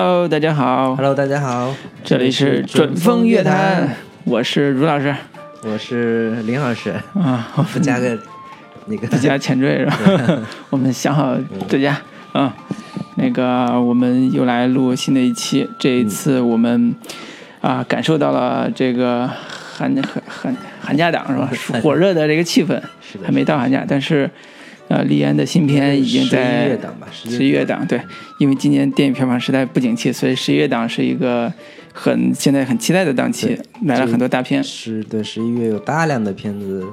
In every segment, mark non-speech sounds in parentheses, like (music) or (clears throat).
Hello，大家好。Hello，大家好，这里是准风乐坛，我是卢老师，我是林老师。啊，我不加个那个。不加前缀是吧？(laughs) 我们想好再加，嗯，那个我们又来录新的一期，这一次我们啊感受到了这个寒寒寒寒假档是吧？(laughs) 火热的这个气氛，还没到寒假，但是。呃，李安的新片已经在十一月档吧，十一月档对，因为今年电影票房实在不景气，所以十一月档是一个很现在很期待的档期，来了很多大片。是对，十一月有大量的片子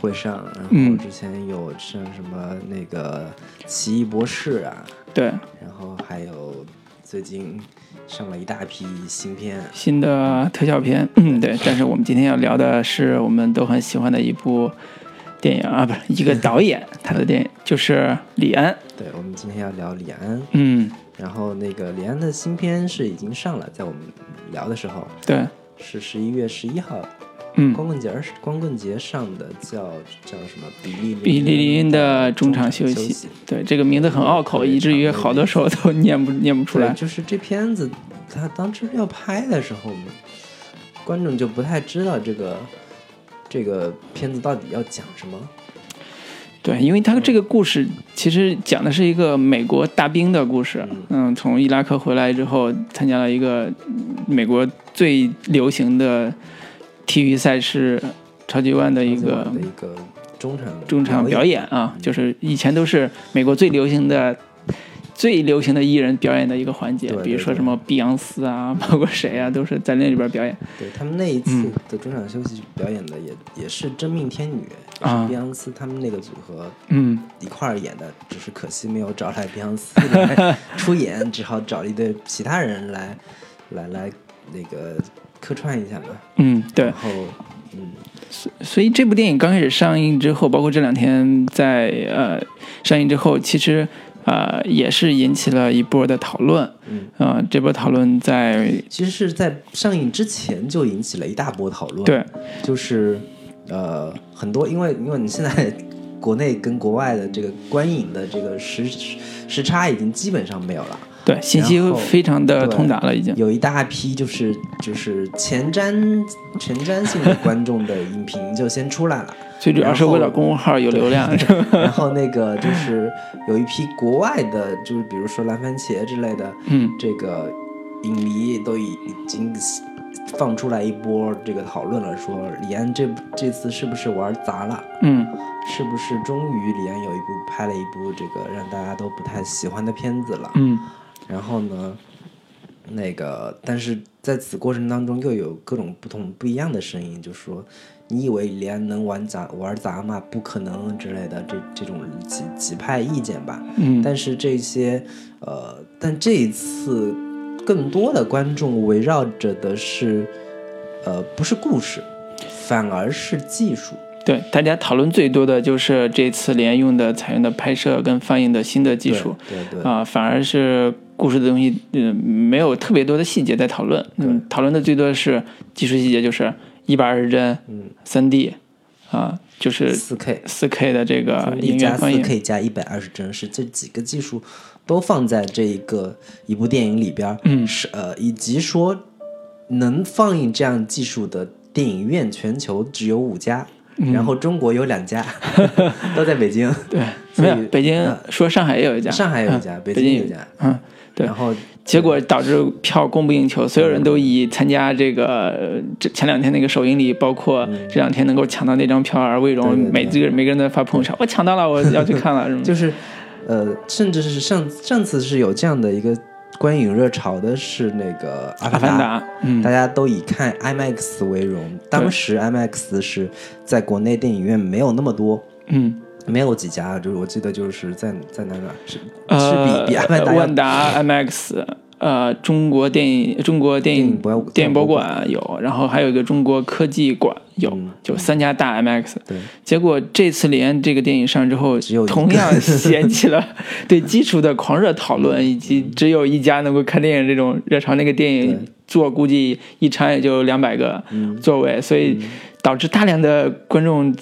会上，然后之前有像什么那个《奇异博士》啊，对，然后还有最近上了一大批新片，新的特效片，嗯，对。但是我们今天要聊的是我们都很喜欢的一部。电影啊，不是一个导演，(laughs) 他的电影就是李安。对，我们今天要聊李安。嗯，然后那个李安的新片是已经上了，在我们聊的时候，对，是十一月十一号，嗯，光棍节是光棍节上的，叫叫什么？比利比利林的中场休息。对，这个名字很拗口，以至于好多时候都念不念不出来。就是这片子，他当时要拍的时候，观众就不太知道这个。这个片子到底要讲什么？对，因为他这个故事其实讲的是一个美国大兵的故事。嗯，从伊拉克回来之后，参加了一个美国最流行的体育赛事——超级碗的一个一个中场中场表演啊，就是以前都是美国最流行的。最流行的艺人表演的一个环节，比如说什么碧昂斯啊，(laughs) 包括谁啊，都是在那里边表演。对他们那一次的中场休息表演的也也是真命天女，是碧昂斯他们那个组合，嗯，一块儿演的，只是可惜没有找来碧昂斯来出演，只好找一对其他人来来来那个客串一下嘛。嗯，对。然后，嗯，所所以这部电影刚开始上映之后，包括这两天在呃上映之后，其实。呃，也是引起了一波的讨论。嗯，呃，这波讨论在其实是在上映之前就引起了一大波讨论。对，就是呃，很多因为因为你现在国内跟国外的这个观影的这个时时差已经基本上没有了。对，信息非常的通达了，已经有一大批就是就是前瞻前瞻性的观众的影评就先出来了。(laughs) 最主要是为了公众号有流量，然后那个就是有一批国外的，就是比如说蓝番茄之类的，嗯，这个影迷都已已经放出来一波这个讨论了，说李安这这次是不是玩砸了？嗯，是不是终于李安有一部拍了一部这个让大家都不太喜欢的片子了？嗯，然后呢，那个但是在此过程当中又有各种不同不一样的声音，就说。你以为连能玩砸玩砸吗？不可能之类的，这这种几几派意见吧。嗯，但是这些，呃，但这一次更多的观众围绕着的是，呃，不是故事，反而是技术。对，大家讨论最多的就是这次连用的采用的拍摄跟放映的新的技术。对对啊，反而是故事的东西，嗯，没有特别多的细节在讨论。嗯，讨论的最多的是技术细节，就是。一百二十帧，嗯，三 D，啊，就是四 K，四 K 的这个音乐放映，四 K 加一百二十帧是这几个技术都放在这一个一部电影里边，嗯，是呃，以及说能放映这样技术的电影院，全球只有五家，然后中国有两家，(laughs) 都在北京，对，没有北京说上海也有一家，上海有一家，北京有一家，嗯，对，然后。结果导致票供不应求，所有人都以参加这个这前两天那个首映礼，包括这两天能够抢到那张票而为荣。每这个每个人都在发朋友圈，(laughs) 我抢到了，我要去看了，是吗？就是，呃，甚至是上上次是有这样的一个观影热潮的，是那个《阿凡达》，嗯，大家都以看 IMAX 为荣。当时 IMAX 是在国内电影院没有那么多，嗯。没有几家，就是我记得就是在在那个是是比比阿达万达 MX，呃，中国电影中国电影电影博物馆有，然后还有一个中国科技馆有，就三家大 MX。对，结果这次连这个电影上之后，同样掀起了对基础的狂热讨论，以及只有一家能够看电影这种热潮。那个电影座估计一场也就两百个座位，所以导致大量的观众。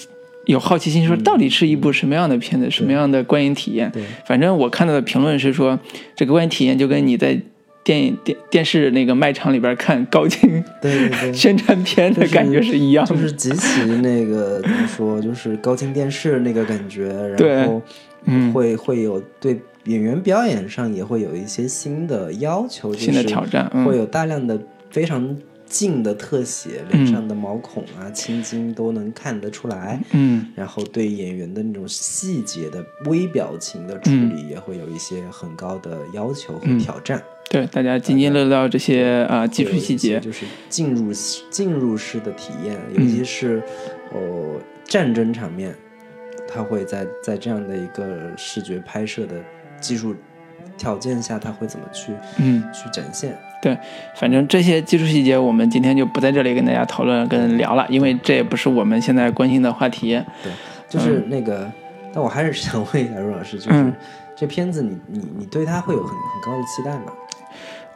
有好奇心说，到底是一部什么样的片子，什么样的观影体验？对，反正我看到的评论是说，这个观影体验就跟你在电影电电视那个卖场里边看高清对对对。(laughs) 宣传片的感觉是一样的，就是极其那个怎么说，就是高清电视那个感觉，然后嗯。会会有对演员表演上也会有一些新的要求，新的挑战，嗯。会有大量的非常近的特写，脸上的毛孔啊、青筋都能看得出来。嗯。然后对演员的那种细节的微表情的处理也会有一些很高的要求和挑战。对，大家津津乐道这些啊、技术细节，就是进入进入式的体验，尤其是哦战争场面，它会在在这样的一个视觉拍摄的技术条件下，他会怎么去嗯，去展现？对，反正这些技术细节我们今天就不在这里跟大家讨论跟聊了，因为这也不是我们现在关心的话题。对，就是那个，但我还是想问一下陆老师，就是、嗯这片子你你你对他会有很很高的期待吗？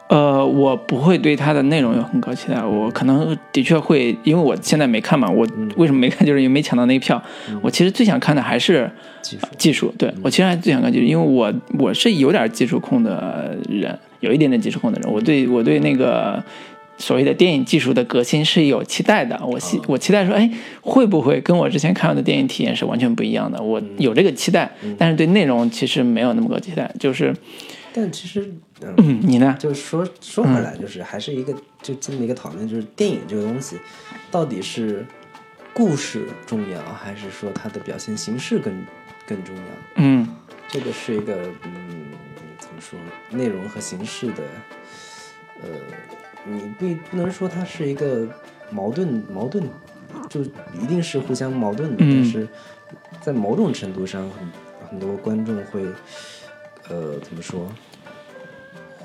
呃，我不会对它的内容有很高期待，我可能的确会，因为我现在没看嘛，我为什么没看，(laughs) 就是因为没抢到那个票。我其实最想看的还是技术技术，对我其实还最想看技术，因为我我是有点技术控的人，有一点点技术控的人，我对我对那个所谓的电影技术的革新是有期待的。我期我期待说，哎，会不会跟我之前看到的电影体验是完全不一样的？我有这个期待，但是对内容其实没有那么个期待。就是，但其实，嗯，嗯，你呢？就是说说回来，就是还是一个就这么一个讨论，就是电影这个东西，到底是故事重要，还是说它的表现形式更更重要？嗯这个是一个嗯，怎么说，内容和形式的，呃，你不不能说它是一个矛盾矛盾，就一定是互相矛盾的，嗯但是在某种程度上，很很多观众会，呃，怎么说，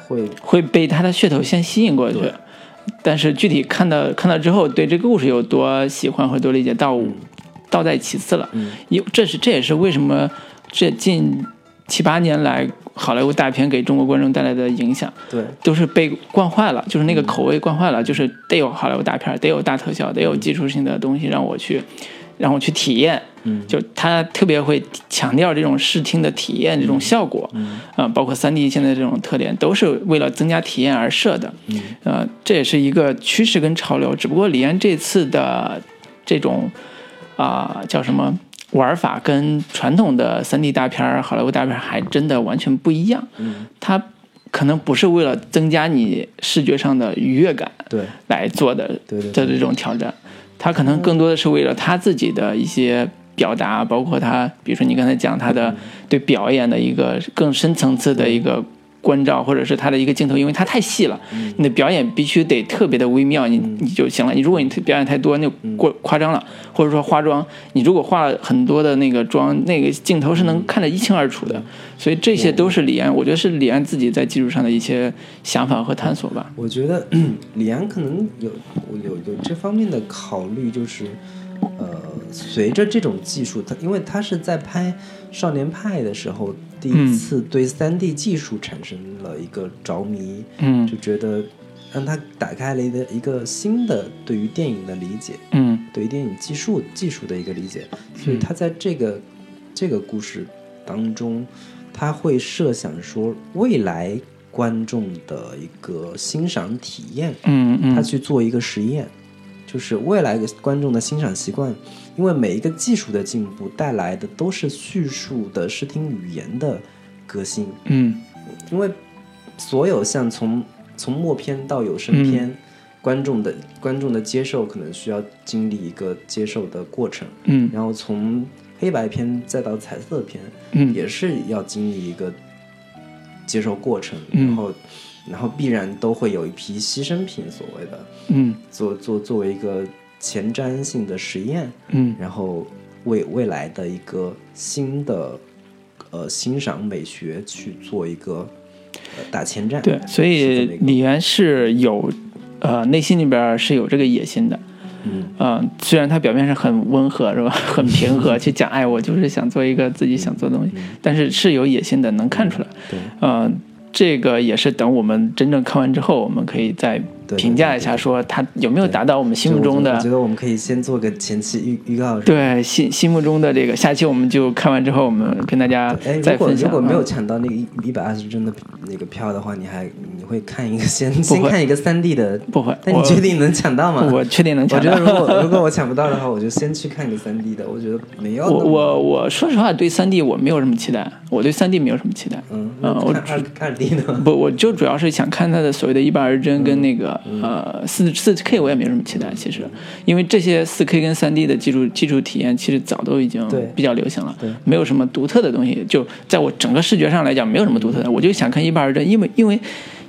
会会被他的噱头先吸引过去，但是具体看到看到之后，对这个故事有多喜欢或多理解，倒倒在其次了。嗯。因这是这也是为什么这近七八年来好莱坞大片给中国观众带来的影响，对。都是被惯坏了，就是那个口味惯坏了，就是得有好莱坞大片，得有大特效，得有技术性的东西让我去让我去体验。嗯。就他特别会强调这种视听的体验这种效果，嗯。啊、包括三 D 现在这种特点，都是为了增加体验而设的，嗯。呃，这也是一个趋势跟潮流。只不过李安这次的这种啊、叫什么玩法，跟传统的三 D 大片儿、好莱坞大片儿还真的完全不一样。嗯。它可能不是为了增加你视觉上的愉悦感对。来做的对对。的这种挑战，他可能更多的是为了他自己的一些表达，包括他，比如说你刚才讲他的对表演的一个更深层次的一个关照，或者是他的一个镜头，因为它太细了，你的表演必须得特别的微妙，你你就行了。你如果你表演太多，那就过夸张了，或者说化妆，你如果化了很多的那个妆，那个镜头是能看得一清二楚的。所以这些都是李安，我觉得是李安自己在技术上的一些想法和探索吧。我觉得 (clears throat) 李安可能有有有这方面的考虑，就是呃，随着这种技术，他因为他是在拍《少年派》的时候，第嗯一次对三 D 技术产生了一个着迷，嗯。就觉得让他打开了一个一个新的对于电影的理解，嗯。对于电影技术技术的一个理解，所以他在这个、这个故事当中，他会设想说未来观众的一个欣赏体验，嗯嗯。他去做一个实验，就是未来的观众的欣赏习惯，因为每一个技术的进步带来的都是叙述的视听语言的革新，嗯。因为所有像从从默片到有声片，观众的观众的接受可能需要经历一个接受的过程，嗯。然后从黑白片再到彩色片，嗯。也是要经历一个接受过程，嗯。然后然后必然都会有一批牺牲品，所谓的嗯。做做作为一个前瞻性的实验，嗯然后为未来的一个新的呃欣赏美学去做一个呃打前站。对，所以李安是有呃内心里边是有这个野心的。嗯嗯，虽然他表面上很温和，是吧？(laughs) 很平和，(laughs) 去讲，哎，我就是想做一个自己想做的东西，但是是有野心的，能看出来。对，呃，这个也是等我们真正看完之后，我们可以再评价一下，说它有没有达到我们心目中的。我觉得我们可以先做个前期预预告。对，心心目中的这个，下期我们就看完之后，我们跟大家再分享。如果如果没有抢到那个一一百二十帧的那个票的话，你还你会看一个先先看一个三 D 的？不会。但你确定能抢到吗？我确定能抢到。我觉得如果如果我抢不到的话，我就先去看一个三 D 的。我觉得没有。我我我说实话，对三 D 我没有什么期待。我对三 D 没有什么期待。嗯嗯，我看看二 D 的。不，我就主要是想看它的所谓的一百二十帧跟那个呃。四四 K 我也没什么期待，其实，因为这些四 K 跟三 D 的技术技术体验其实早都已经比较流行了，没有什么独特的东西。就在我整个视觉上来讲，没有什么独特的。我就想看一百二帧，因为因为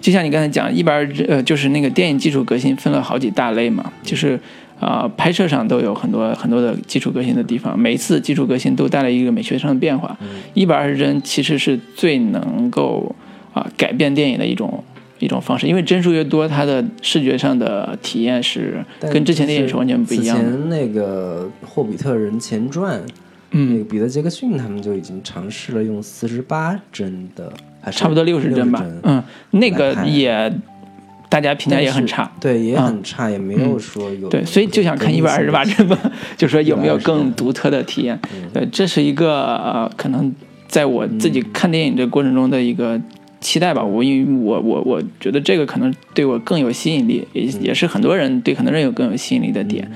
就像你刚才讲，一百二帧呃，就是那个电影技术革新分了好几大类嘛，就是啊，拍摄上都有很多很多的基础革新的地方，每一次基础革新都带来一个美学上的变化。一百二十帧其实是最能够啊改变电影的一种。一种方式，因为帧数越多，它的视觉上的体验是跟之前电影是完全不一样的。之前那个《霍比特人前传》，嗯，那个彼得·杰克逊他们就已经尝试了用四十八帧的，还差不多六十帧吧。嗯，那个也大家评价也很差，对，也很差，也没有说有。对，所以就想看一百二十八帧吧，就说有没有更独特的体验。对，这是一个呃，可能在我自己看电影这过程中的一个。期待吧，我因为我我我觉得这个可能对我更有吸引力，也也是很多人对很多人有更有吸引力的点，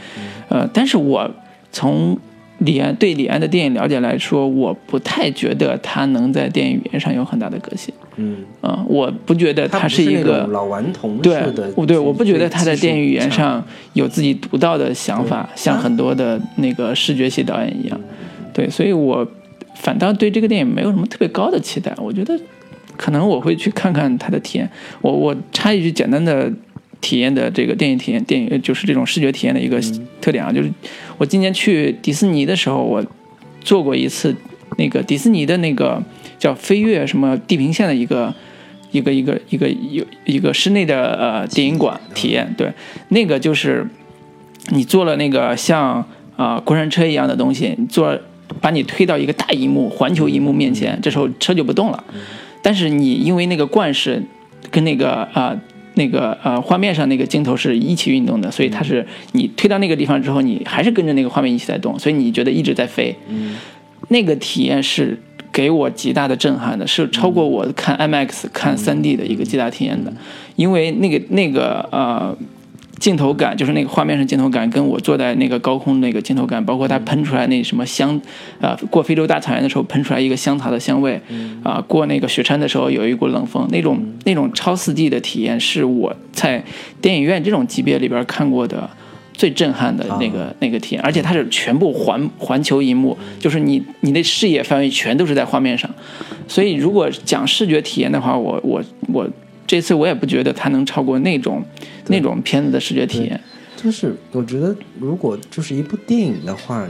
呃，但是我从李安对李安的电影了解来说，我不太觉得他能在电影语言上有很大的革新，嗯，啊，我不觉得他是一个老顽童对，对，我不觉得他在电影语言上有自己独到的想法，像很多的那个视觉系导演一样，对，所以我反倒对这个电影没有什么特别高的期待，我觉得。可能我会去看看它的体验。我我插一句简单的体验的这个电影体验，电影就是这种视觉体验的一个特点啊，就是我今年去迪士尼的时候，我做过一次那个迪士尼的那个叫飞跃什么地平线的一个一个一个一个有一个室内的呃电影馆体验。对，那个就是你坐了那个像啊过山车一样的东西，你坐把你推到一个大荧幕环球荧幕面前，这时候车就不动了。但是你因为那个惯是跟那个啊那个呃画面上那个镜头是一起运动的，所以它是你推到那个地方之后，你还是跟着那个画面一起在动，所以你觉得一直在飞。嗯，那个体验是给我极大的震撼的，是超过我看 IMAX 看 3D 的一个极大体验的，因为那个那个呃。镜头感就是那个画面上镜头感，跟我坐在那个高空那个镜头感，包括它喷出来那什么香，啊，过非洲大草原的时候喷出来一个香草的香味，啊，过那个雪山的时候有一股冷风，那种那种超四 D 的体验是我在电影院这种级别里边看过的最震撼的那个那个体验，而且它是全部环环球银幕，就是你你的视野范围全都是在画面上，所以如果讲视觉体验的话，我我我。这次我也不觉得它能超过那种那种片子的视觉体验。就是我觉得，如果就是一部电影的话，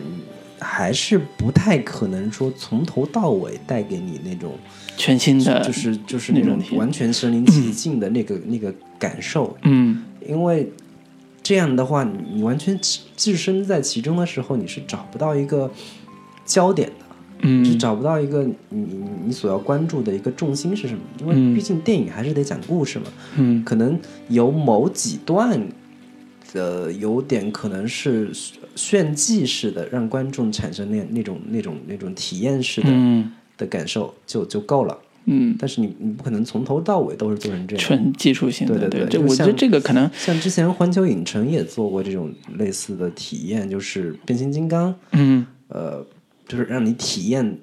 还是不太可能说从头到尾带给你那种全新的，就是就是那种完全身临其境的那个那个感受。嗯，因为这样的话，你完全置身在其中的时候，你是找不到一个焦点的。嗯，就找不到一个你你所要关注的一个重心是什么？因为毕竟电影还是得讲故事嘛。嗯，可能有某几段呃有点可能是炫技式的，让观众产生那那种那种那种体验式的的感受就就够了。嗯，但是你你不可能从头到尾都是做成这样纯技术性的。对对对，我觉得这个可能像之前环球影城也做过这种类似的体验，就是变形金刚。嗯，呃。就是让你体验，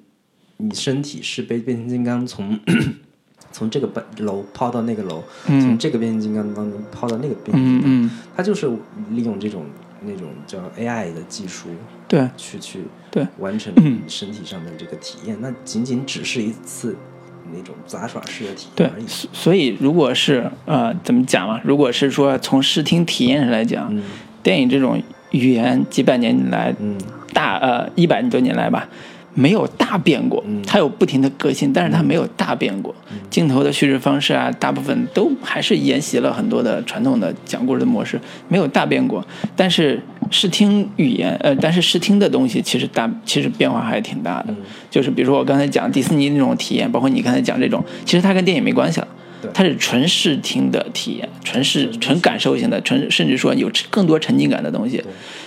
你身体是被变形金刚从 (clears throat) 从这个楼抛到那个楼，从这个变形金刚当中抛到那个变形金刚，它就是利用这种那种叫 AI 的技术，对，去去对完成身体上的这个体验。那仅仅只是一次那种杂耍式的体验而已。所以，如果是呃，怎么讲嘛？如果是说从视听体验上来讲，电影这种语言几百年来，嗯。大呃一百多年来吧，没有大变过，它有不停的革新，但是它没有大变过。镜头的叙事方式啊，大部分都还是沿袭了很多的传统的讲故事的模式，没有大变过。但是视听语言，呃，但是视听的东西其实大，其实变化还是挺大的。就是比如说我刚才讲迪士尼那种体验，包括你刚才讲这种，其实它跟电影没关系了。它是纯视听的体验，纯视纯感受性的，纯甚至说有更多沉浸感的东西。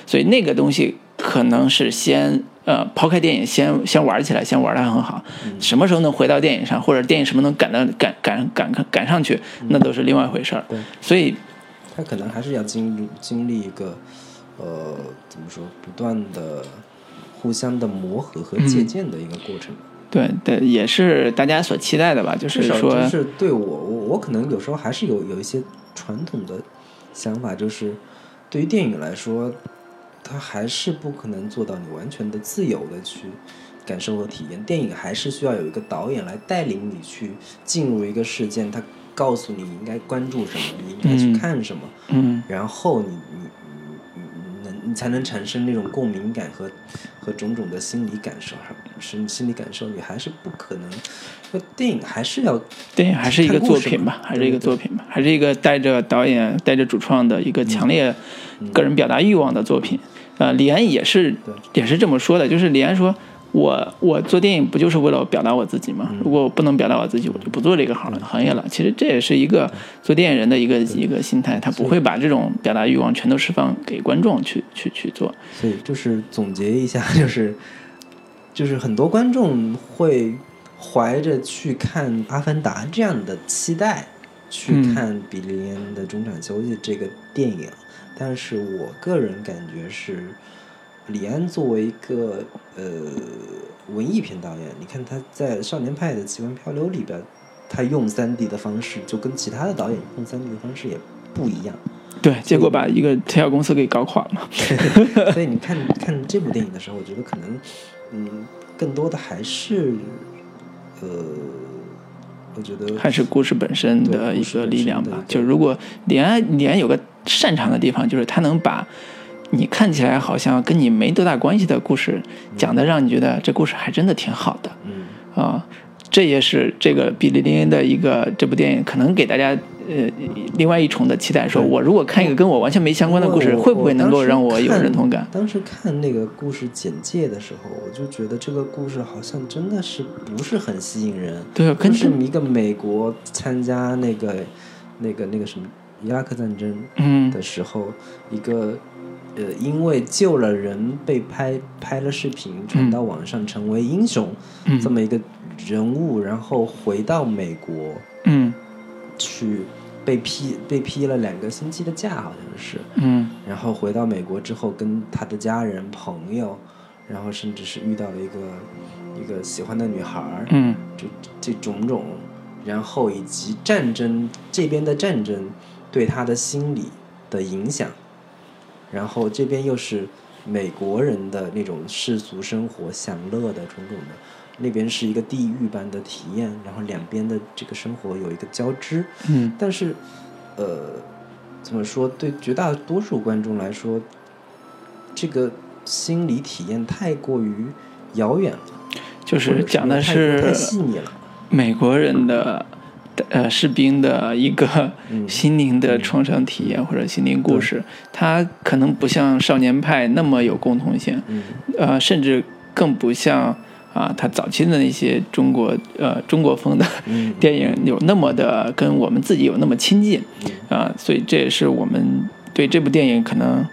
所以那个东西可能是先呃抛开电影，先先玩起来，先玩的很好。什么时候能回到电影上，或者电影什么能赶到赶赶赶赶上去，那都是另外一回事儿。所以他可能还是要经经历一个呃怎么说，不断的互相的磨合和借鉴的一个过程。对对，也是大家所期待的吧？就是说，就是对我我我可能有时候还是有有一些传统的想法，就是对于电影来说。它还是不可能做到你完全的自由的去感受和体验。电影还是需要有一个导演来带领你去进入一个事件，他告诉你应该关注什么，你应该去看什么，嗯，然后你你你你才能产生那种共鸣感和和种种的心理感受，是心理感受，你还是不可能。电影还是要电影还是一个作品吧，还是一个作品吧，还是一个带着导演带着主创的一个强烈个人表达欲望的作品。呃，李安也是，也是这么说的，就是李安说，我我做电影不就是为了表达我自己吗？如果我不能表达我自己，我就不做这个行行业了。其实这也是一个做电影人的一个一个心态，他不会把这种表达欲望全都释放给观众去去去做。所以就是总结一下，就是就是很多观众会怀着去看《阿凡达》这样的期待去看比利林恩的中场休息这个电影。但是我个人感觉是，李安作为一个呃文艺片导演，你看他在《少年派的奇幻漂流》里边，他用三 D 的方式就跟其他的导演用三 D 的方式也不一样。对，结果把一个特效公司给搞垮了。(laughs) (laughs) 所以你看看这部电影的时候，我觉得可能嗯，更多的还是呃。我觉得还是故事本身的一个力量吧。就如果李安，李安有个擅长的地方，就是他能把你看起来好像跟你没多大关系的故事讲的，让你觉得这故事还真的挺好的。嗯啊，这也是这个比利林恩的一个这部电影可能给大家。呃，另外一重的期待，说我如果看一个跟我完全没相关的故事，会不会能够让我有认同感？当时看那个故事简介的时候，我就觉得这个故事好像真的是不是很吸引人。对，跟是一个美国参加那个那个那个什么伊拉克战争的时候，一个呃，因为救了人被拍拍了视频传到网上成为英雄这么一个人物，然后回到美国，嗯，去。被批被批了两个星期的假，好像是。嗯。然后回到美国之后，跟他的家人、朋友，然后甚至是遇到了一个一个喜欢的女孩儿。嗯。这这种种，然后以及战争这边的战争对他的心理的影响，然后这边又是美国人的那种世俗生活享乐的种种的。那边是一个地狱般的体验，然后两边的这个生活有一个交织。嗯，但是，呃，怎么说？对绝大多数观众来说，这个心理体验太过于遥远了。就是讲的是太细腻了。美国人的呃士兵的一个 (laughs) 心灵的创伤体验或者心灵故事，它可能不像少年派那么有共同性。嗯，呃，甚至更不像。啊，他早期的那些中国呃中国风的 (laughs) 电影有那么的跟我们自己有那么亲近啊，所以这也是我们对这部电影可能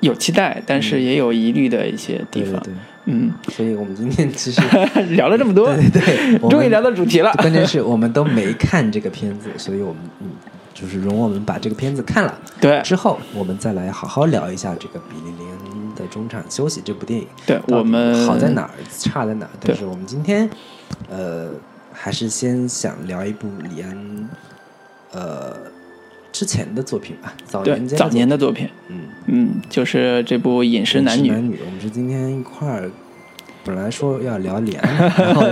有期待，但是也有疑虑的一些地方。嗯，所以我们今天其实 (laughs) 聊了这么多，对对，(laughs) 终于聊到主题了。关键是我们都没看这个片子，所以我们嗯，就是容我们把这个片子看了，对，之后我们再来好好聊一下这个比利林恩。的中场休息这部电影，对我们好在哪儿，差在哪儿？但是我们今天，呃，还是先想聊一部李安，呃，之前的作品吧，早年早年的作品，嗯嗯，就是这部《饮食男女》。男女，我们是今天一块儿，本来说要聊脸，然后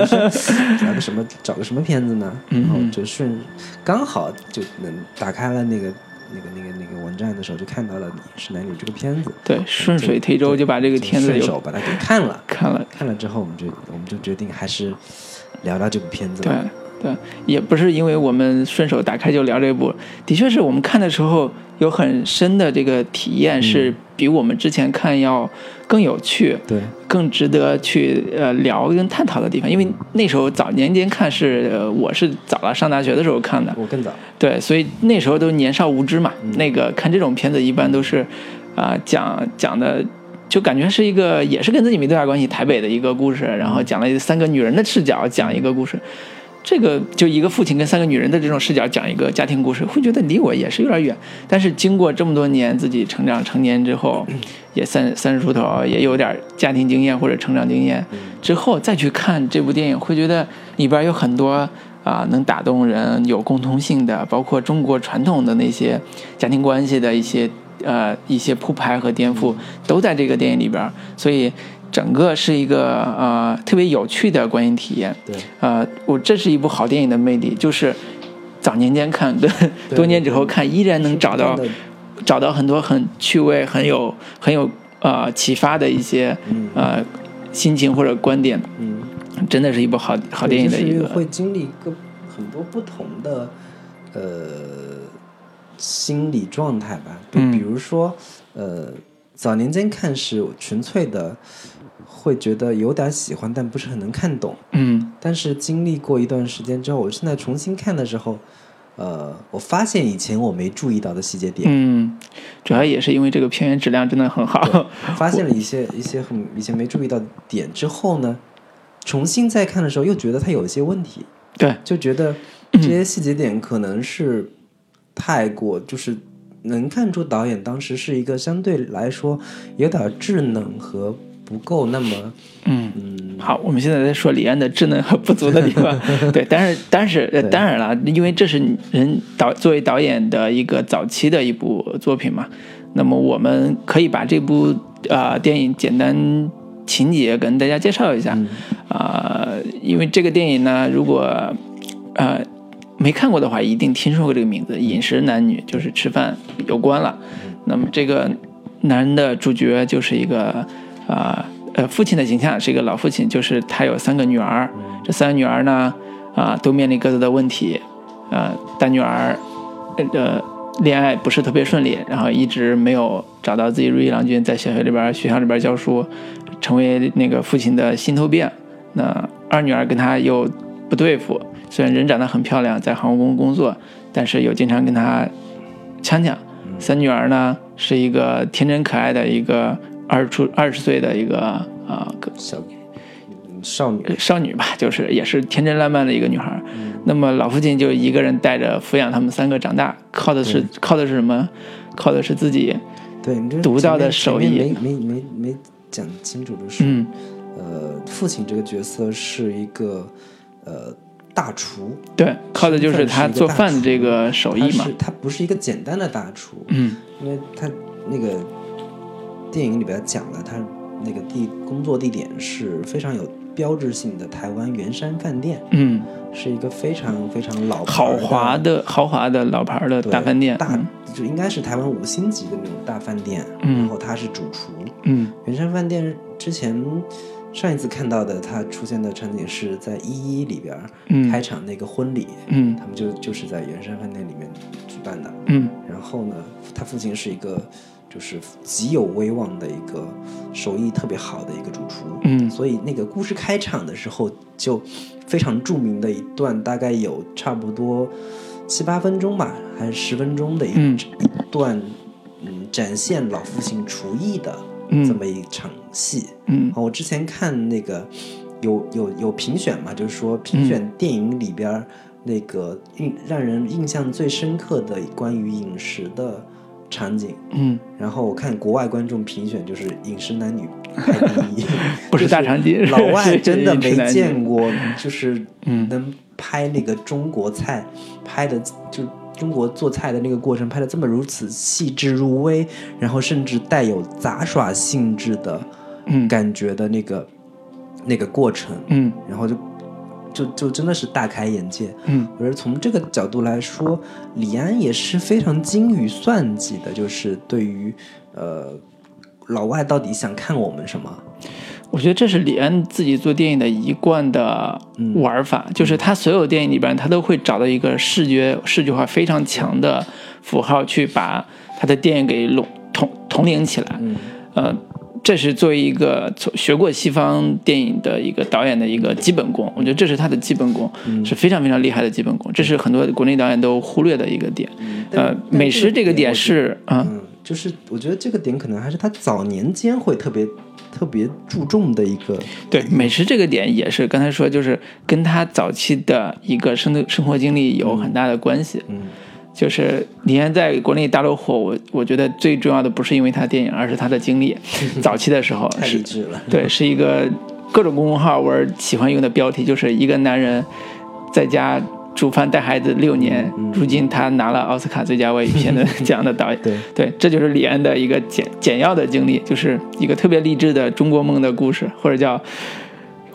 找个什么找个什么片子呢？然后就顺刚好就能打开了那个。那个那个那个网站的时候就看到了《你是男女》这个片子，对，顺水推舟就把这个片子顺手把它给看了，看了看了之后，我们就我们就决定还是聊聊这部片子。对，对，也不是因为我们顺手打开就聊这部，的确是我们看的时候有很深的这个体验，是比我们之前看要更有趣，对，更值得去呃聊跟探讨的地方。因为那时候早年间看是，呃我是早了上大学的时候看的，我更早。对，所以那时候都年少无知嘛，那个看这种片子一般都是啊、讲讲的。就感觉是一个，也是跟自己没多大关系，台北的一个故事，然后讲了三个女人的视角讲一个故事，这个就一个父亲跟三个女人的这种视角讲一个家庭故事，会觉得离我也是有点远。但是经过这么多年自己成长成年之后，也三三十出头，也有点家庭经验或者成长经验之后再去看这部电影，会觉得里边有很多啊、能打动人、有共通性的，包括中国传统的那些家庭关系的一些呃一些铺排和颠覆，都在这个电影里边，所以。整个是一个呃特别有趣的观影体验，对，呃，我这是一部好电影的魅力，就是早年间看跟对多年之后看，依然能找到找到很多很趣味、很有很有呃启发的一些嗯。呃心情或者观点，嗯，真的是一部好好电影的一个。就是会经历一个很多不同的呃心理状态吧。就嗯。比如说，呃，早年间看是纯粹的会觉得有点喜欢，但不是很能看懂。嗯。但是经历过一段时间之后，我现在重新看的时候，呃，我发现以前我没注意到的细节点，嗯，主要也是因为这个片源质量真的很好，发现了一些一些很以前没注意到的点之后呢，重新再看的时候又觉得它有一些问题。对，就觉得这些细节点可能是太过，就是能看出导演当时是一个相对来说有点智能和不够那么嗯。嗯。好，我们现在在说李安的智能和不足的地方，(laughs) 对，但是但是当然了，因为这是人导作为导演的一个早期的一部作品嘛，那么我们可以把这部呃电影简单情节跟大家介绍一下，啊、因为这个电影呢，如果呃没看过的话，一定听说过这个名字，饮食男女就是吃饭有关了。那么这个男人的主角就是一个啊呃父亲的形象，是一个老父亲，就是他有三个女儿，这三个女儿呢啊、都面临各自的问题，呃大女儿呃恋爱不是特别顺利，然后一直没有找到自己如意郎君，在小学里边学校里边教书，成为那个父亲的心头病。那二女儿跟他又不对付，虽然人长得很漂亮，在航空公司工作，但是又经常跟他呛呛。三女儿呢是一个天真可爱的一个二十出二十岁的一个啊、个小嗯少女，少女吧，就是也是天真烂漫的一个女孩。那么老父亲就一个人带着抚养他们三个长大，靠的是靠的是什么？靠的是自己。对独到的手艺没没没没讲清楚，的是、嗯呃，父亲这个角色是一个呃大厨，对，靠的就是他做饭的这个手艺嘛他是。他不是一个简单的大厨，嗯因为他那个电影里边讲了，他那个地工作地点是非常有标志性的台湾圆山饭店，嗯，是一个非常非常老牌豪华的豪华的老牌的对大饭店。大嗯就应该是台湾五星级的那种大饭店，嗯然后他是主厨。嗯圆山饭店之前上一次看到的他出现的场景是在一一里边嗯开场那个婚礼，嗯他们就就是在圆山饭店里面举办的。嗯然后呢，他父亲是一个就是极有威望的一个手艺特别好的一个主厨，嗯。所以那个故事开场的时候就非常著名的一段，大概有差不多七八分钟吧，还是十分钟的一、嗯。一段，嗯，展现老父亲厨艺的嗯。这么一场戏。嗯。我之前看那个有有有评选嘛，就是说评选电影里边那个印让人印象最深刻的关于饮食的场景。嗯，然后我看国外观众评选就是饮食男女 (laughs) 排第一，不是大长今，老外真的没见过，就是嗯。能拍那个中国菜，拍的就中国做菜的那个过程拍的这么如此细致入微，然后甚至带有杂耍性质的嗯。感觉的那个、那个过程，嗯。然后就就就真的是大开眼界。嗯我觉得从这个角度来说，李安也是非常精于算计的，就是对于呃老外到底想看我们什么？我觉得这是李安自己做电影的一贯的玩法，就是他所有电影里边，他都会找到一个视觉视觉化非常强的符号，去把他的电影给拢统统领起来。呃，这是作为一个学过西方电影的一个导演的一个基本功。我觉得这是他的基本功，是非常非常厉害的基本功。这是很多国内导演都忽略的一个点。呃，美食这个点是啊，就是我觉得这个点可能还是他早年间会特别。特别注重的一个对美食这个点也是刚才说，就是跟他早期的一个生生活经历有很大的关系。嗯，就是李安在国内大陆火，我我觉得最重要的不是因为他电影，而是他的经历。(laughs) 早期的时候太励志了，对，是一个各种公众号我喜欢用的标题，就是一个男人在家。煮饭带孩子六年，如今他拿了奥斯卡最佳外语片的 (laughs) 这样的导演，对对，这就是李安的一个简简要的经历，就是一个特别励志的中国梦的故事，或者叫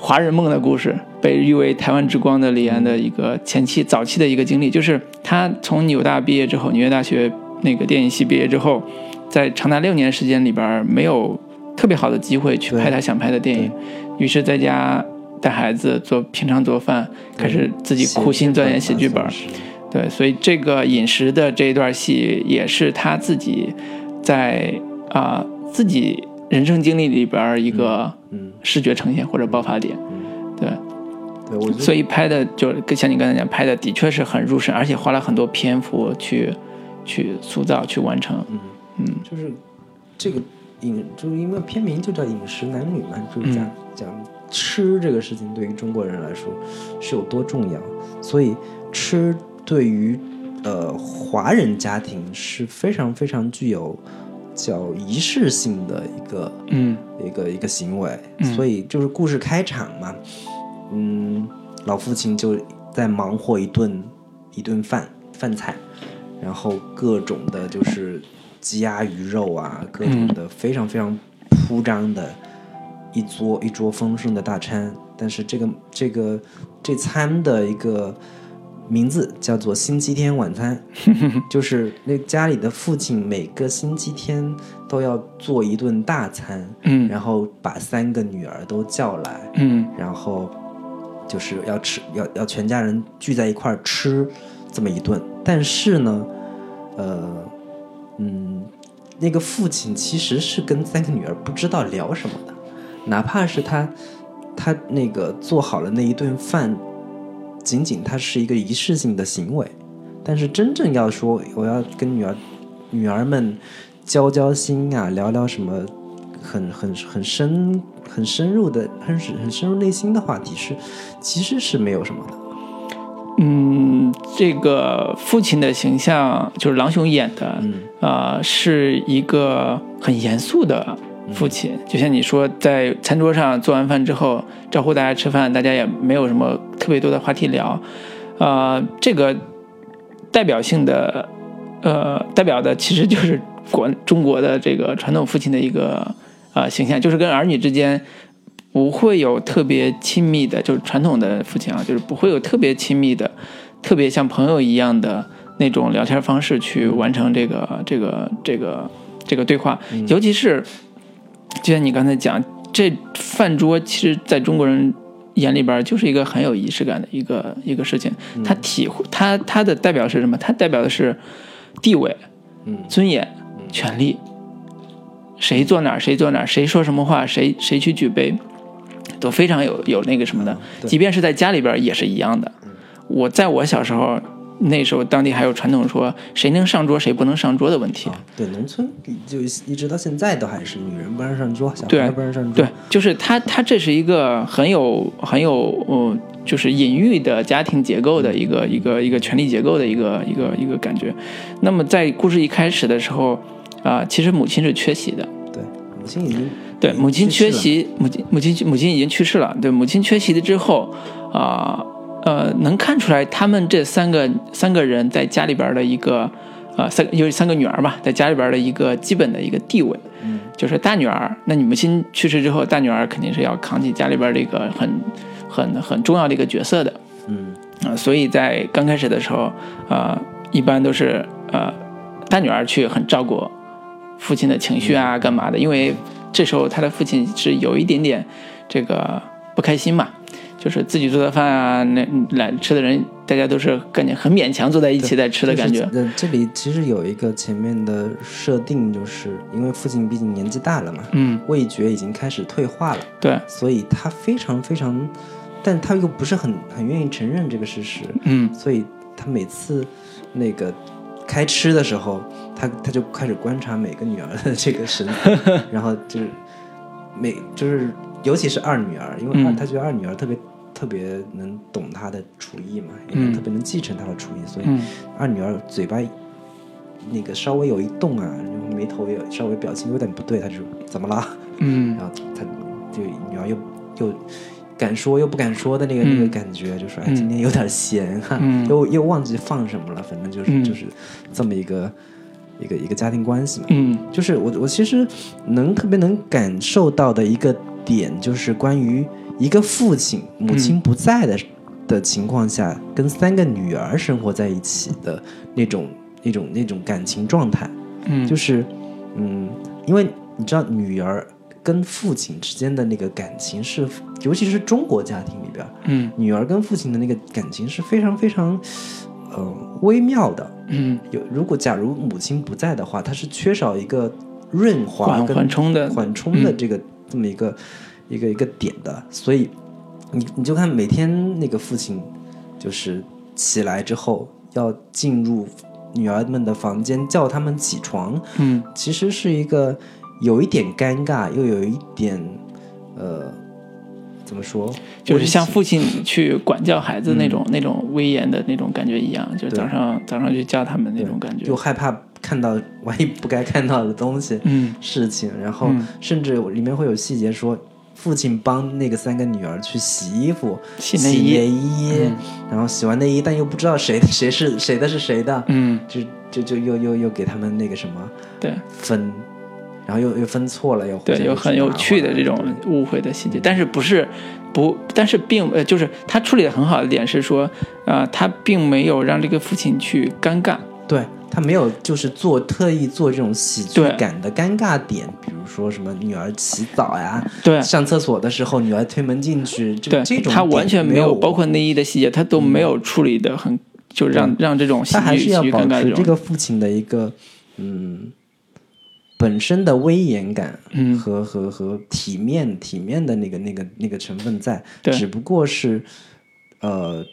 华人梦的故事，被誉为台湾之光的李安的一个前期早期的一个经历，就是他从纽大毕业之后，纽约大学那个电影系毕业之后，在长达六年时间里边没有特别好的机会去拍他想拍的电影，于是在家。带孩子做平常做饭，开始自己苦心钻研写剧本，对，所以这个饮食的这一段戏也是他自己在啊自己人生经历里边一个视觉呈现或者爆发点，对，对，我所以拍的就跟像你刚才讲，拍的的确是很入神，而且花了很多篇幅去去塑造去完成，嗯。嗯，就是这个饮，就是因为片名就叫饮食男女嘛，就是讲讲。吃这个事情对于中国人来说是有多重要？所以吃对于呃华人家庭是非常非常具有叫仪式性的一个嗯一个一个行为。所以就是故事开场嘛，嗯，老父亲就在忙活一顿一顿饭饭菜，然后各种的就是鸡鸭鱼肉啊，各种的非常非常铺张的。一桌一桌丰盛的大餐，但是这个这个这餐的一个名字叫做星期天晚餐，(laughs) 就是那家里的父亲每个星期天都要做一顿大餐，嗯，然后把三个女儿都叫来，嗯，然后就是要吃要要全家人聚在一块儿吃这么一顿，但是呢，呃，嗯，那个父亲其实是跟三个女儿不知道聊什么的。哪怕是他，他那个做好了那一顿饭，仅仅它是一个仪式性的行为，但是真正要说我要跟女儿、女儿们交交心啊，聊聊什么很很很深、很深入的、很很深入内心的话题，是其实是没有什么的。嗯，这个父亲的形象就是郎雄演的，啊，是一个很严肃的。父亲就像你说，在餐桌上做完饭之后招呼大家吃饭，大家也没有什么特别多的话题聊，呃，这个代表性的，呃，代表的其实就是国中国的这个传统父亲的一个呃形象，就是跟儿女之间不会有特别亲密的，就是传统的父亲啊，就是不会有特别亲密的，特别像朋友一样的那种聊天方式去完成这个这个这个这个对话，尤其是。就像你刚才讲，这饭桌其实在中国人眼里边就是一个很有仪式感的一个一个事情。它体会它它的代表是什么？它代表的是地位、尊严、权利。谁坐哪儿，谁坐哪儿，谁说什么话，谁谁去举杯，都非常有有那个什么的。即便是在家里边也是一样的。我在我小时候。那时候当地还有传统说谁能上桌谁不能上桌的问题。对，农村就一直到现在都还是女人不让上桌，小孩不让上桌。对，就是他他这是一个很有很有嗯，就是隐喻的家庭结构的一个一个一个权力结构的一个一个一个感觉。那么在故事一开始的时候啊，其实母亲是缺席的。对，母亲已经对母亲缺席，母亲母亲母亲已经去世了。对，母亲缺席了之后啊。呃，能看出来他们这三个三个人在家里边的一个，呃，三有三个女儿吧，在家里边的一个基本的一个地位，嗯，就是大女儿，那你母亲去世之后，大女儿肯定是要扛起家里边这个很很很重要的一个角色的，嗯，啊，所以在刚开始的时候，呃，一般都是呃，大女儿去很照顾。父亲的情绪啊，干嘛的？因为这时候他的父亲是有一点点这个不开心嘛，就是自己做的饭啊，那来吃的人大家都是感觉很勉强坐在一起在吃的感觉。呃，这里其实有一个前面的设定，就是因为父亲毕竟年纪大了嘛，嗯，味觉已经开始退化了，对，所以他非常非常，但他又不是很很愿意承认这个事实，嗯，所以他每次那个开吃的时候，他他就开始观察每个女儿的这个神态，(laughs) 然后就是每就是尤其是二女儿，因为他觉得二女儿特别特别能懂他的厨艺嘛，也嗯特别能继承他的厨艺，所以嗯。二女儿嘴巴那个稍微有一动啊，然后眉头也稍微表情有点不对，他就说怎么了？嗯。(laughs) 然后他就女儿又又敢说又不敢说的那个、那个嗯。感觉，就说哎嗯。今天有点咸哈、嗯。又又忘记放什么了，反正就是、嗯。就是这么一个一个一个家庭关系嘛。嗯。就是我我其实能特别能感受到的一个点，就是关于一个父亲母亲不在的、的情况下，跟三个女儿生活在一起的那种那种那种感情状态。嗯，就是，嗯，因为你知道，女儿跟父亲之间的那个感情是，尤其是中国家庭里边，嗯。女儿跟父亲的那个感情是非常非常，呃，微妙的。嗯。有如果假如母亲不在的话，她是缺少一个润滑缓跟缓冲的。缓冲的嗯。这个、这么一个一个一个点的，所以你你就看每天那个父亲就是起来之后要进入女儿们的房间叫他们起床，嗯。其实是一个有一点尴尬，又有一点呃怎么说，就是像父亲去管教孩子那种、那种威严的那种感觉一样，就是早上早上去叫他们那种感觉。又。害怕看到万一不该看到的东西。嗯。事情，然后嗯。甚至里面会有细节说，父亲帮那个三个女儿去洗衣服、洗内衣。内衣嗯。然后洗完内衣，但又不知道谁的 (laughs) 谁是谁的是谁的，嗯，就就就又又又给他们那个什么对。分，然后又又分错了，又对，有很有趣的这种误会的细节，但是不是不，但是并呃，就是他处理的很好的点是说，啊，他并没有让这个父亲去尴尬。对他没有就是做特意做这种喜剧对感的尴尬点，比如说什么女儿洗澡呀，对。上厕所的时候女儿推门进去，这对这，种他完全没没有，包括内衣的细节，他都没有处理的很，就让让这种喜他还是要保持这个父亲的一个嗯本身的威严感嗯。和和和体面体面的那个那个那个成分在，对。只不过是呃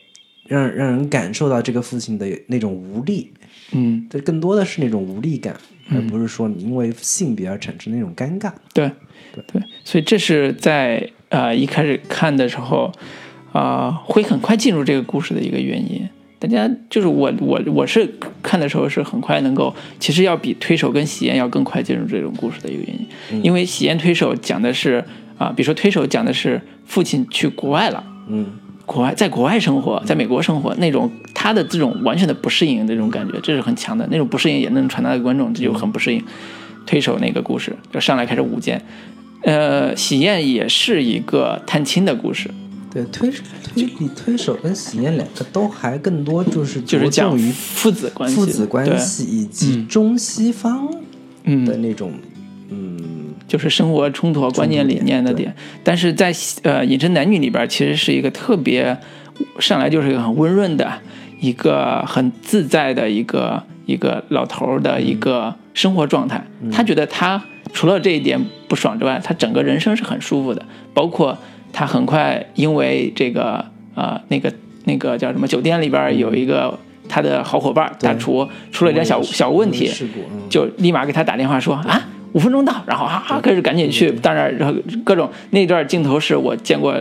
让让人感受到这个父亲的那种无力，嗯，这更多的是那种无力感，而不是说你因为性别而产生那种尴尬。对对，所以这是在呃一开始看的时候，啊、会很快进入这个故事的一个原因。大家就是我我我是看的时候是很快能够，其实要比推手跟喜宴要更快进入这种故事的一个原因，因为喜宴推手讲的是啊、比如说推手讲的是父亲去国外了。嗯，国外在国外生活，在美国生活那种他的这种完全的不适应的那种感觉，这是很强的。那种不适应也能传达给观众，这就很不适应。推手那个故事就上来开始舞剑，呃，喜宴也是一个探亲的故事，对，推推比推手跟喜宴两个都还更多，就是就是讲于父子关系，父子关系以及中西方的嗯，那种嗯就是生活冲突和观念理念的点。但是在呃《隐身男女》里边，其实是一个特别上来就是一个很温润的、一个很自在的一个一个老头儿的一个生活状态。他觉得他除了这一点不爽之外，他整个人生是很舒服的。包括他很快因为这个呃那个那个叫什么酒店里边有一个他的好伙伴大厨出了点小小问题，嗯就立马给他打电话说啊，五分钟到，然后啊开始赶紧去。当然，然后各种那段镜头是我见过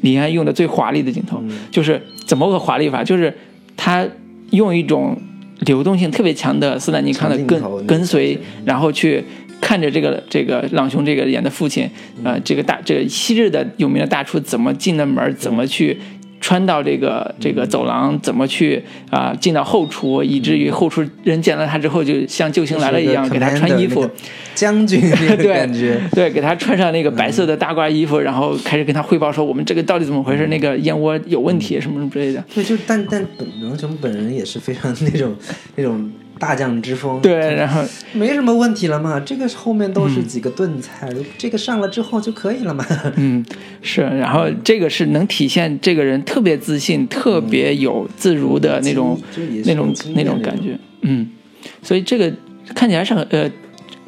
李安用的最华丽的镜头，就是怎么个华丽法？就是他用一种流动性特别强的斯坦尼康的跟跟随，然后去。看着这个这个朗雄这个演的父亲，呃，这个大这个昔日的有名的大厨怎么进的门，怎么去穿到这个这个走廊，怎么去啊、进到后厨，以至于后厨人见了他之后，就像救星来了一样，给他穿衣服，将军那个 (laughs) 对感觉，对，给他穿上那个白色的大褂衣服，然后开始跟他汇报说我们这个到底怎么回事，那个燕窝有问题什么什么之类的。对，就但但本王成本人也是非常那种那种大将之风，对，然后没什么问题了嘛。这个后面都是几个炖菜，这个上了之后就可以了嘛。嗯，是，然后这个是能体现这个人特别自信、特别有自如的那种、那种、那种感觉。嗯，所以这个看起来是很呃，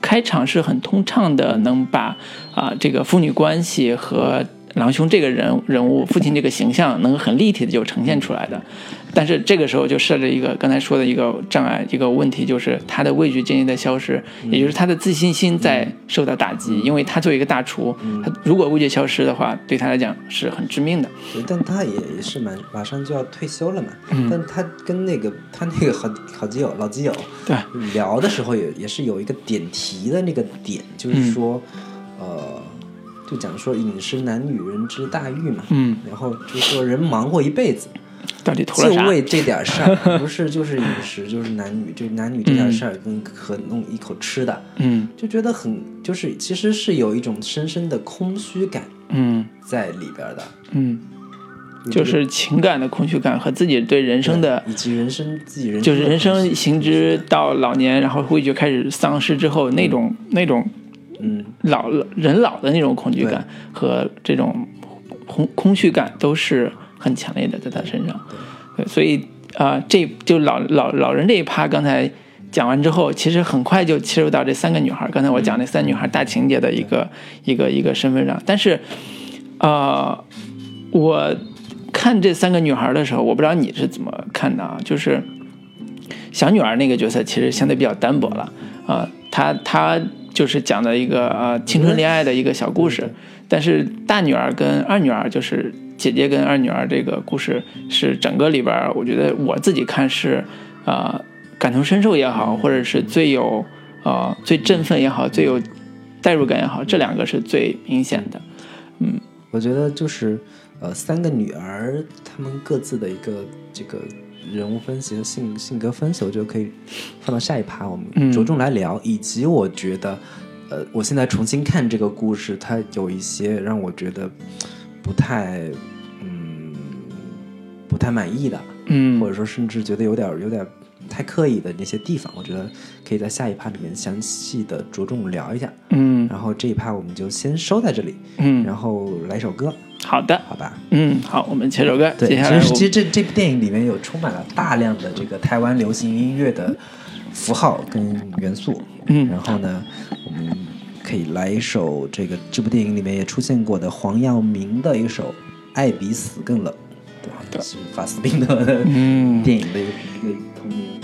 开场是很通畅的，能把啊这个父女关系和。郎兄这个人人物，父亲这个形象能很立体的就呈现出来的，但是这个时候就设置一个刚才说的一个障碍，一个问题就是他的味觉渐渐的消失，也就是他的自信心在受到打击，因为他作为一个大厨，他如果味觉消失的话，对他来讲是很致命的。但他也也是蛮马上就要退休了嘛，但他跟那个他那个好好基友老基友对聊的时候也也是有一个点题的那个点，就是说呃。就讲说饮食男女人之大欲嘛，嗯，然后就说人忙活一辈子，到底图就为这点事儿，(laughs) 不是就是饮食，就是男女，就男女这点事儿跟和弄一口吃的，嗯，就觉得很就是其实是有一种深深的空虚感，嗯，在里边的，嗯，就是情感的空虚感和自己对人生的以及人生自己人就是人生行之到老年，然后会就开始丧失之后那种那种。嗯，老了人老的那种恐惧感和这种空空虚感都是很强烈的，在他身上。对，所以啊，这就老老老人这一趴，刚才讲完之后，其实很快就切入到这三个女孩。刚才我讲那三女孩大情节的一个一个一个身份上。但是，啊，我看这三个女孩的时候，我不知道你是怎么看的啊？就是小女儿那个角色其实相对比较单薄了啊，她她。就是讲的一个呃青春恋爱的一个小故事，但是大女儿跟二女儿，就是姐姐跟二女儿这个故事是整个里边，我觉得我自己看是，呃感同身受也好，或者是最有呃最振奋也好，最有代入感也好，这两个是最明显的。嗯，我觉得就是呃三个女儿她们各自的一个这个。人物分析和性性格分析，我就可以放到下一趴，我们着重来聊。以及我觉得，呃，我现在重新看这个故事，它有一些让我觉得不太，嗯，不太满意的，嗯，或者说甚至觉得有点有点太刻意的那些地方，我觉得可以在下一趴里面详细的着重聊一下，嗯。然后这一趴我们就先收在这里，嗯，然后来首歌。好的，好吧，嗯，好，我们切首歌。对，其实其实这这部电影里面有充满了大量的这个台湾流行音乐的符号跟元素。嗯，然后呢，我们可以来一首这个这部电影里面也出现过的黄耀明的一首《爱比死更冷》，对，是法斯宾的 (laughs) 电影的一个一个同名。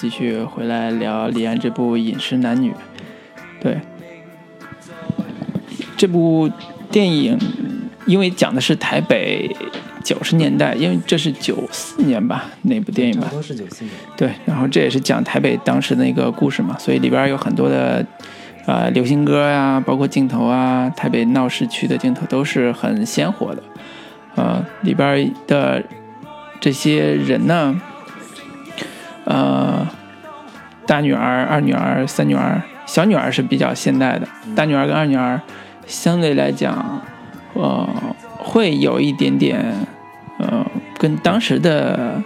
继续回来聊李安这部《饮食男女》。对，这部电影因为讲的是台北九十年代，因为这是九四年吧，那部电影吧，都是九四年。对，然后这也是讲台北当时的一个故事嘛，所以里边有很多的呃流行歌呀，包括镜头啊，台北闹市区的镜头都是很鲜活的。呃，里边的这些人呢，呃，大女儿、二女儿、三女儿。小女儿是比较现代的，大女儿跟二女儿相对来讲，呃，会有一点点，呃，跟当时的，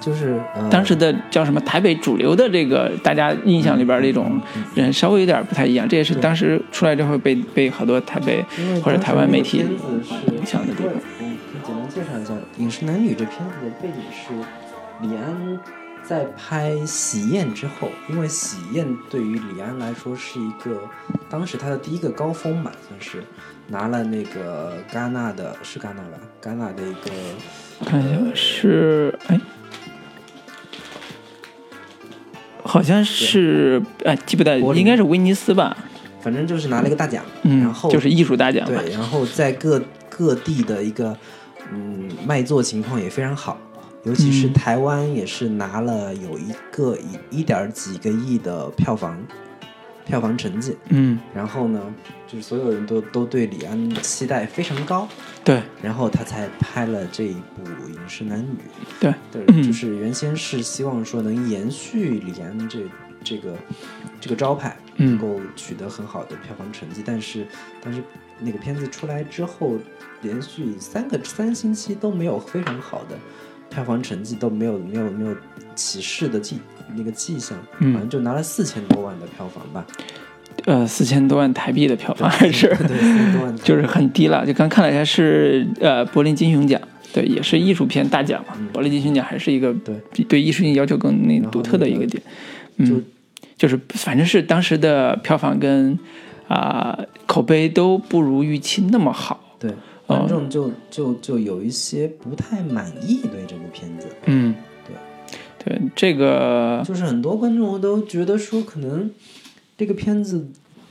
就是当时的叫什么台北主流的这个大家印象里边这种人稍微有点不太一样。这也是当时出来之后被被好多台北或者台湾媒体影响的地方。嗯，简单介绍一下《饮食男女》这片子的背景是李安。在拍《喜宴》之后，因为《喜宴》对于李安来说是一个当时他的第一个高峰嘛，算是拿了那个戛纳的，是戛纳吧？戛纳的一个，看一下是哎，好像是哎，记不得，应该是威尼斯吧？反正就是拿了一个大奖，嗯然后就是艺术大奖。对，然后在各各地的一个嗯卖座情况也非常好。尤其是台湾也是拿了有一个一一点几个亿的票房，票房成绩。嗯，然后呢，就是所有人都都对李安期待非常高。对，然后他才拍了这一部《饮食男女》。对，对，就是原先是希望说能延续李安这这个这个招牌，能够取得很好的票房成绩。但是，但是那个片子出来之后，连续三个三星期都没有非常好的。票房成绩都没有没有没有起势的迹那个迹象，反正就拿了四千多万的票房吧，呃，四千多万台币的票房还是就是很低了。就刚看了一下，是呃柏林金熊奖，对，也是艺术片大奖嘛。柏林金熊奖还是一个对对艺术性要求更那独特的一个点，嗯，就是反正是当时的票房跟啊口碑都不如预期那么好，对。观众就就就有一些不太满意对这部片子，嗯，对，对，这个就是很多观众都觉得说，可能这个片子，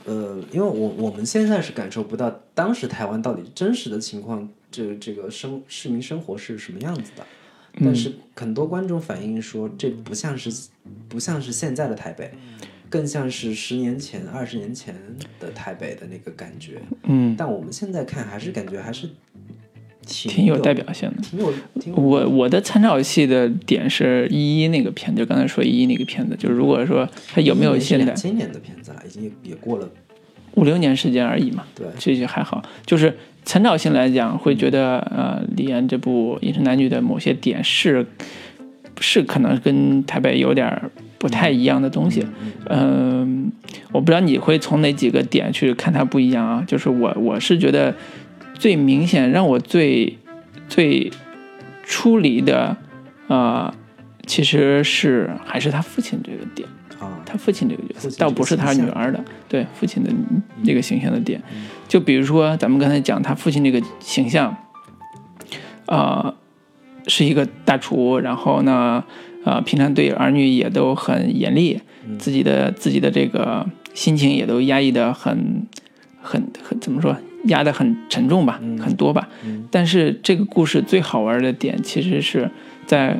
呃，因为我我们现在是感受不到当时台湾到底真实的情况，这这个生市民生活是什么样子的，但是很多观众反映说，这不像是不像是现在的台北。更像是十年前、二十年前的台北的那个感觉，嗯，但我们现在看还是感觉还是挺有代表性的，挺有。挺我我的参照系的点是一一那个片子，就刚才说一一那个片子，就是如果说它有没有现在今年的片子了，已经也过了五六年时间而已嘛，对，这些还好。就是参照性来讲，会觉得呃，李安这部《饮食男女》的某些点是是可能跟台北有点。不太一样的东西，嗯，我不知道你会从哪几个点去看它不一样啊？就是我我是觉得最明显让我最最出离的啊，其实是还是他父亲这个点。啊，他父亲这个角色倒不是他女儿的，对父亲的那个形象的点，就比如说咱们刚才讲他父亲这个形象，啊，是一个大厨，然后呢。呃，平常对儿女也都很严厉，自己的自己的这个心情也都压抑的很，很很怎么说，压得很沉重吧，很多吧。但是这个故事最好玩的点，其实是在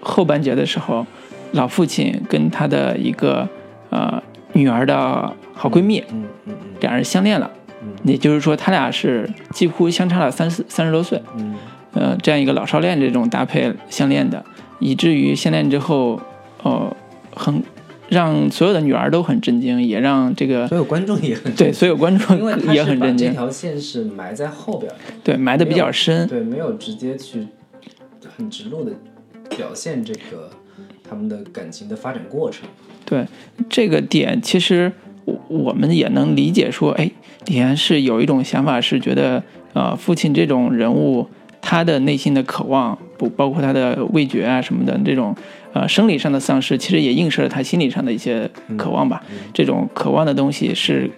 后半截的时候，老父亲跟他的一个呃女儿的好闺蜜，两人相恋了，也就是说他俩是几乎相差了三四三十多岁，嗯，呃，这样一个老少恋这种搭配相恋的。以至于相恋之后，呃，很让所有的女儿都很震惊，也让这个所有观众也很对所有观众 (laughs) 也很震惊。这条线是埋在后边的，对，埋的比较深，对，没有直接去很直路的表现这个他们的感情的发展过程。对这个点，其实我我们也能理解，说，哎，李安是有一种想法，是觉得，呃，父亲这种人物。他的内心的渴望，不包括他的味觉啊什么的这种，呃，生理上的丧失，其实也映射了他心理上的一些渴望吧。这种渴望的东西是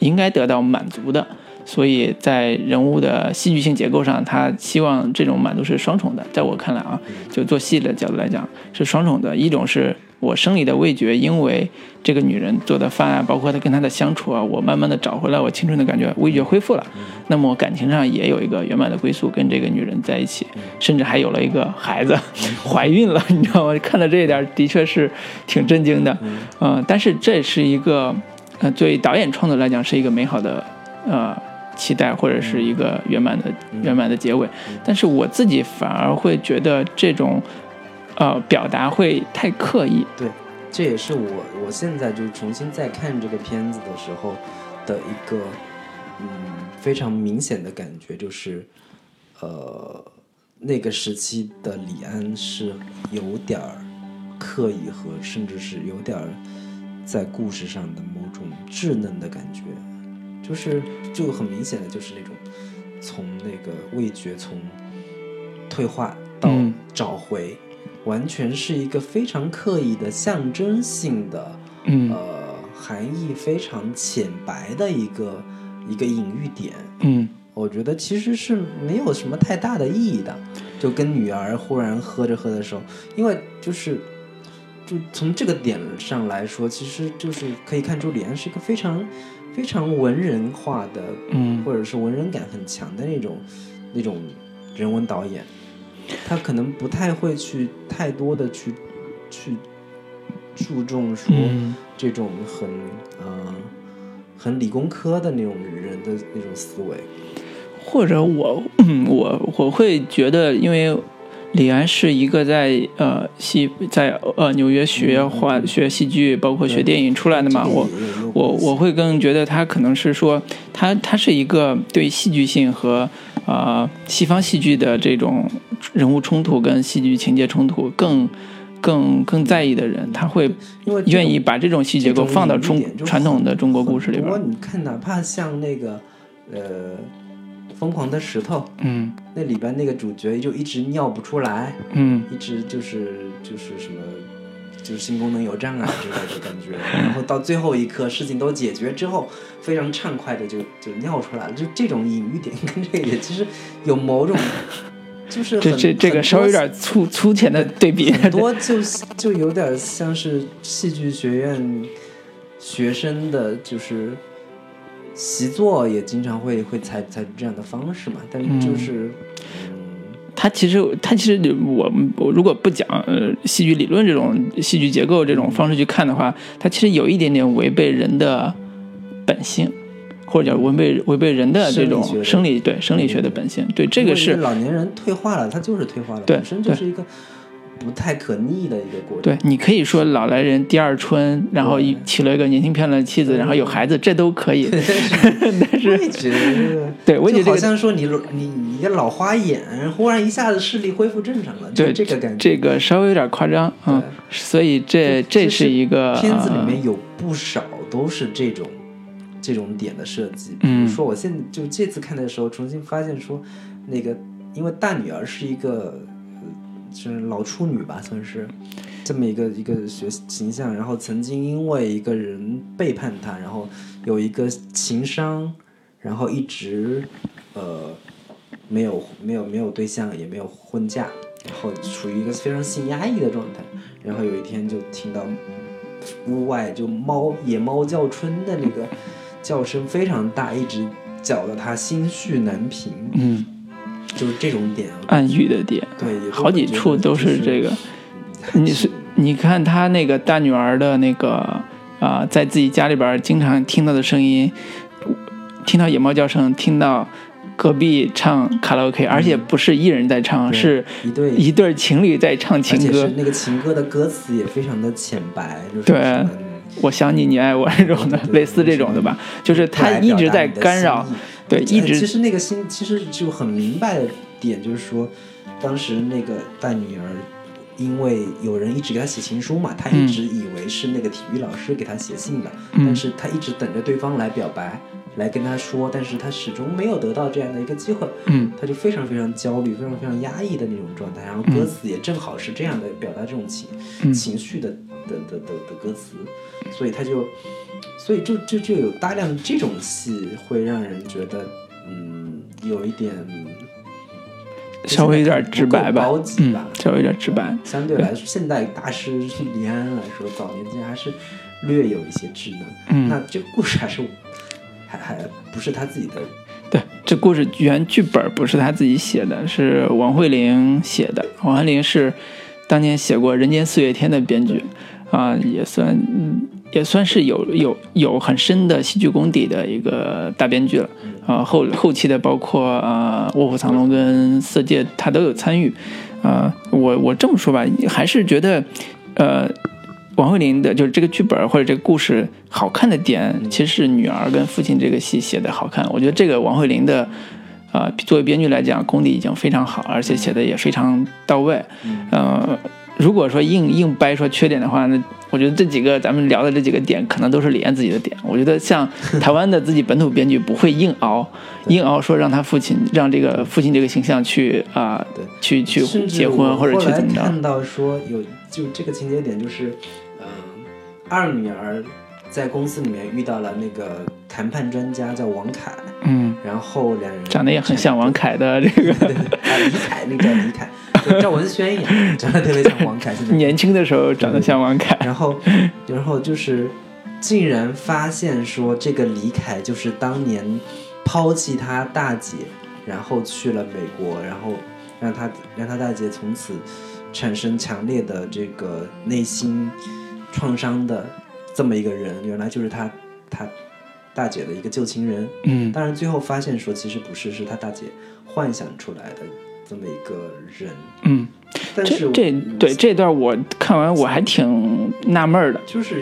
应该得到满足的，所以在人物的戏剧性结构上，他希望这种满足是双重的。在我看来啊，就做戏的角度来讲是双重的，一种是。我生理的味觉，因为这个女人做的饭啊，包括她跟她的相处啊，我慢慢的找回来我青春的感觉，味觉恢复了。那么我感情上也有一个圆满的归宿，跟这个女人在一起，甚至还有了一个孩子，(laughs) 怀孕了，你知道吗？看到这一点，的确是挺震惊的。嗯，但是这是一个，呃，对导演创作来讲是一个美好的，呃，期待或者是一个圆满的圆满的结尾。但是我自己反而会觉得这种。呃，表达会太刻意。对，这也是我我现在就重新再看这个片子的时候的一个嗯非常明显的感觉，就是呃那个时期的李安是有点儿刻意和甚至是有点儿在故事上的某种稚嫩的感觉，就是就很明显的就是那种从那个味觉从退化到找回。完全是一个非常刻意的象征性的，嗯，呃，含义非常浅白的一个一个隐喻点，嗯，我觉得其实是没有什么太大的意义的，就跟女儿忽然喝着喝的时候，因为就是就从这个点上来说，其实就是可以看出李安是一个非常非常文人化的，嗯，或者是文人感很强的那种那种人文导演。他可能不太会去太多的去去注重说这种很呃很理工科的那种人的那种思维，或者我我我会觉得，因为李安是一个在呃戏在呃纽约学话学戏剧，包括学电影出来的嘛，我我我会更觉得他可能是说他他是一个对戏剧性和啊西方戏剧的这种。人物冲突跟戏剧情节冲突更更更在意的人，他会愿意把这种细节给放到中传统的中国故事里边。如果你看，哪怕像那个呃《疯狂的石头》，嗯，那里边那个主角就一直尿不出来，嗯，一直就是就是什么就是性功能有障碍之类的感觉，然后到最后一刻事情都解决之后，非常畅快的就就尿出来了。就这种隐喻点 (laughs) 跟这个也其实有某种。就是这这这个稍微有点粗粗浅的对比，很多就就有点像是戏剧学院学生的，就是习作也经常会会采采取这样的方式嘛。但就是，嗯，他其实它其实我我如果不讲呃戏剧理论这种戏剧结构这种方式去看的话，它其实有一点点违背人的本性。或者叫违背违背人的这种生理对生理学的本性，对这个是老年人退化了，他就是退化了，本身就是一个不太可逆的一个过程。对你可以说老来人第二春，然后一娶了一个年轻漂亮的妻子，然后有孩子，这都可以。(laughs) 但是觉得对，我觉得好像说你你你的老花眼忽然一下子视力恢复正常了，对这个感觉，这个稍微有点夸张啊。所以这这是一个片子里面有不少都是这种。这种点的设计，比如说，我现在就这次看的时候，重新发现说，那个因为大女儿是一个，就就是老处女吧，算是这么一个一个学形象，然后曾经因为一个人背叛她，然后有一个情伤，然后一直呃没有没有没有对象，也没有婚嫁，然后处于一个非常性压抑的状态，然后有一天就听到屋外就猫野猫叫春的那个。叫声非常大，一直叫得他心绪难平。嗯，就是这种点，暗喻的点，对，好几处都是这个。你是你看他那个大女儿的那个啊，在自己家里边经常听到的声音，听到野猫叫声，听到隔壁唱卡拉 OK，而且不是一人在唱，是一对一对情侣在唱情歌。那个情歌的歌词也非常的浅白，就是对。我想你，你爱我这种的，(laughs) 类似这种的吧，就是他一直在干扰，对，一直。其实那个心，其实就很明白的点，就是说，当时那个大女儿，因为有人一直给她写情书嘛，她一直以为是那个体育老师给她写信的，但是她一直等着对方来表白，来跟她说，但是她始终没有得到这样的一个机会，嗯，她就非常非常焦虑，非常非常压抑的那种状态，然后歌词也正好是这样的表达这种情情绪的。的的的的歌词，所以他就所以就就就有大量这种戏会让人觉得，嗯，有一点稍微有点直白吧，嗯，稍微有点直白。相对来说，现代大师李安来说，早年间还是略有一些稚嫩。嗯，那这个故事还是还还不是他自己的。对，这故事原剧本不是他自己写的，是王慧玲写的。王慧玲是当年写过《人间四月天》的编剧，啊，也算也算是有有有很深的戏剧功底的一个大编剧了。啊，后后期的包括啊《卧虎藏龙》跟《色戒》，他都有参与。啊，我我这么说吧，还是觉得，呃。王慧玲的就是这个剧本或者这个故事好看的点，其实是女儿跟父亲这个戏写的好看。我觉得这个王慧玲的，啊，作为编剧来讲，功底已经非常好，而且写的也非常到位。呃，如果说硬硬掰说缺点的话，那我觉得这几个咱们聊的这几个点，可能都是李安自己的点。我觉得像台湾的自己本土编剧不会硬熬，硬熬说让他父亲让这个父亲这个形象去啊，去去结婚或者去怎么着。看到说有就这个情节点就是。嗯二女儿在公司里面遇到了那个谈判专家，叫王凯。嗯，然后两人长得也很像王凯的这个 (laughs) 啊李凯，那个叫李凯，(laughs) 赵文轩一样，长得特别像王凯。年轻的时候长得像王凯。然后，然后就是竟然发现说，这个李凯就是当年抛弃他大姐，然后去了美国，然后让他让他大姐从此产生强烈的这个内心。创伤的这么一个人，原来就是他他大姐的一个旧情人。嗯，当然最后发现说其实不是，是他大姐幻想出来的这么一个人。嗯，但是这对这段我看完我还挺纳闷的，就是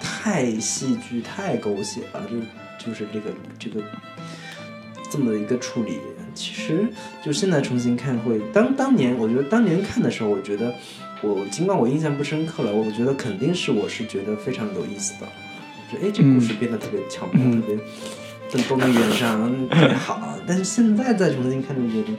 太戏剧太狗血了，就就是这个这个这么一个处理，其实就现在重新看会当当年我觉得当年看的时候，我觉得。我尽管我印象不深刻了，我觉得肯定是我是觉得非常有意思的，就哎这故事编得特别巧妙，特别都都能圆上，特别好。(laughs) 但是现在再重新看就觉得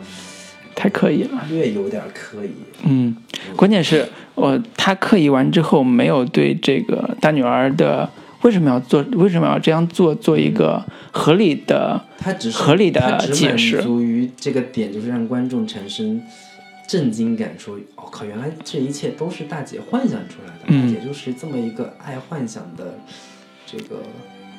太刻意了，略有点刻意。嗯，关键是我他刻意完之后，没有对这个大女儿的为什么要做，为什么要这样做做一个合理的，他只是合理的解释，满足于这个点，就是让观众产生。震惊感，说：“我靠，原来这一切都是大姐幻想出来的。大姐就是这么一个爱幻想的，这个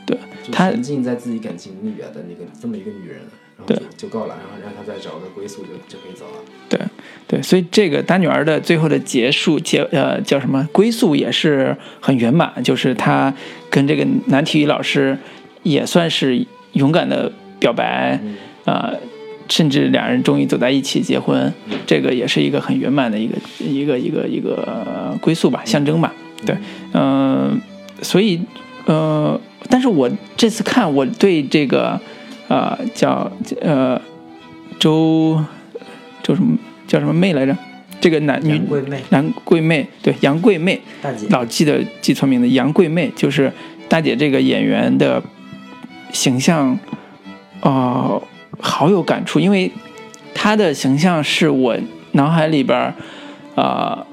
对，沉浸在自己感情里边的那个这么一个女人，对就就够了，然后让她再找个归宿，就就可以走了。对对，所以这个大女儿的最后的结束结呃叫什么归宿也是很圆满，就是她跟这个男体育老师也算是勇敢的表白啊。”甚至两人终于走在一起结婚，这个也是一个很圆满的一个一个一个一个归宿吧，象征吧。对，嗯，所以，呃，但是我这次看，我对这个，呃，叫呃周周什么叫什么妹来着？这个男女杨贵妹，对杨贵妹，老记得记错名字，杨贵妹就是大姐这个演员的形象，哦。好有感触，因为他的形象是我脑海里边儿，呃，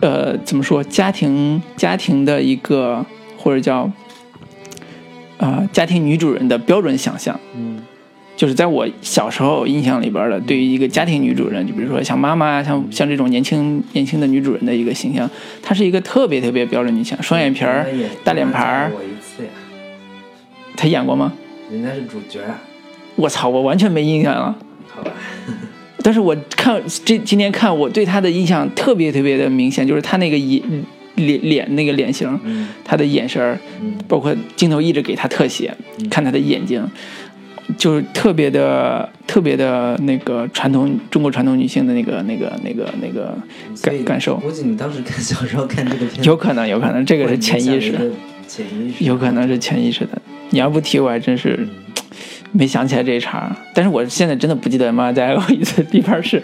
呃，怎么说？家庭家庭的一个或者叫啊家庭女主人的标准想象。嗯，就是在我小时候印象里边的，对于一个家庭女主人，就比如说像妈妈，像像这种年轻年轻的女主人的一个形象，她是一个特别特别标准女性，双眼皮儿，大脸盘儿。他演过吗？人家是主角。我操，我完全没印象了。好吧，但是我看这今天看，我对他的印象特别特别的明显，就是他那个眼脸脸那个脸型，他的眼神儿，包括镜头一直给他特写，看他的眼睛，就是特别的特别的那个传统中国传统女性的那个那个那个那个感感受。估计你当时看小时候看这个片，有可能有可能这个是潜意识，潜意识有可能是潜意识的。你要不提，我还真是。没想起来这一茬，但是我现在真的不记得《妈再爱我一次》地盘是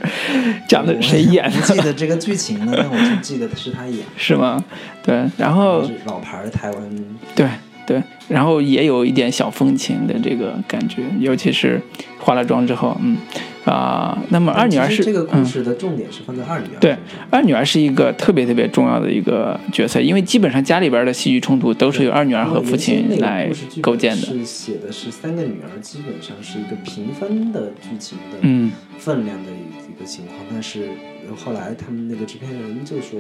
讲的谁演的。记得这个剧情呢，但我就记得是他演，(laughs) 是吗？对，然后老牌的台湾，对对，然后也有一点小风情的这个感觉，尤其是化了妆之后，嗯，啊，那么二女儿是这个故事的重点是放在二女儿。对，二女儿是一个特别特别重要的一个角色，因为基本上家里边的戏剧冲突都是由二女儿和父亲来构建的。是写的是三个女儿，基本上是一个平分的剧情的分量的一个情况。但是后来他们那个制片人就说，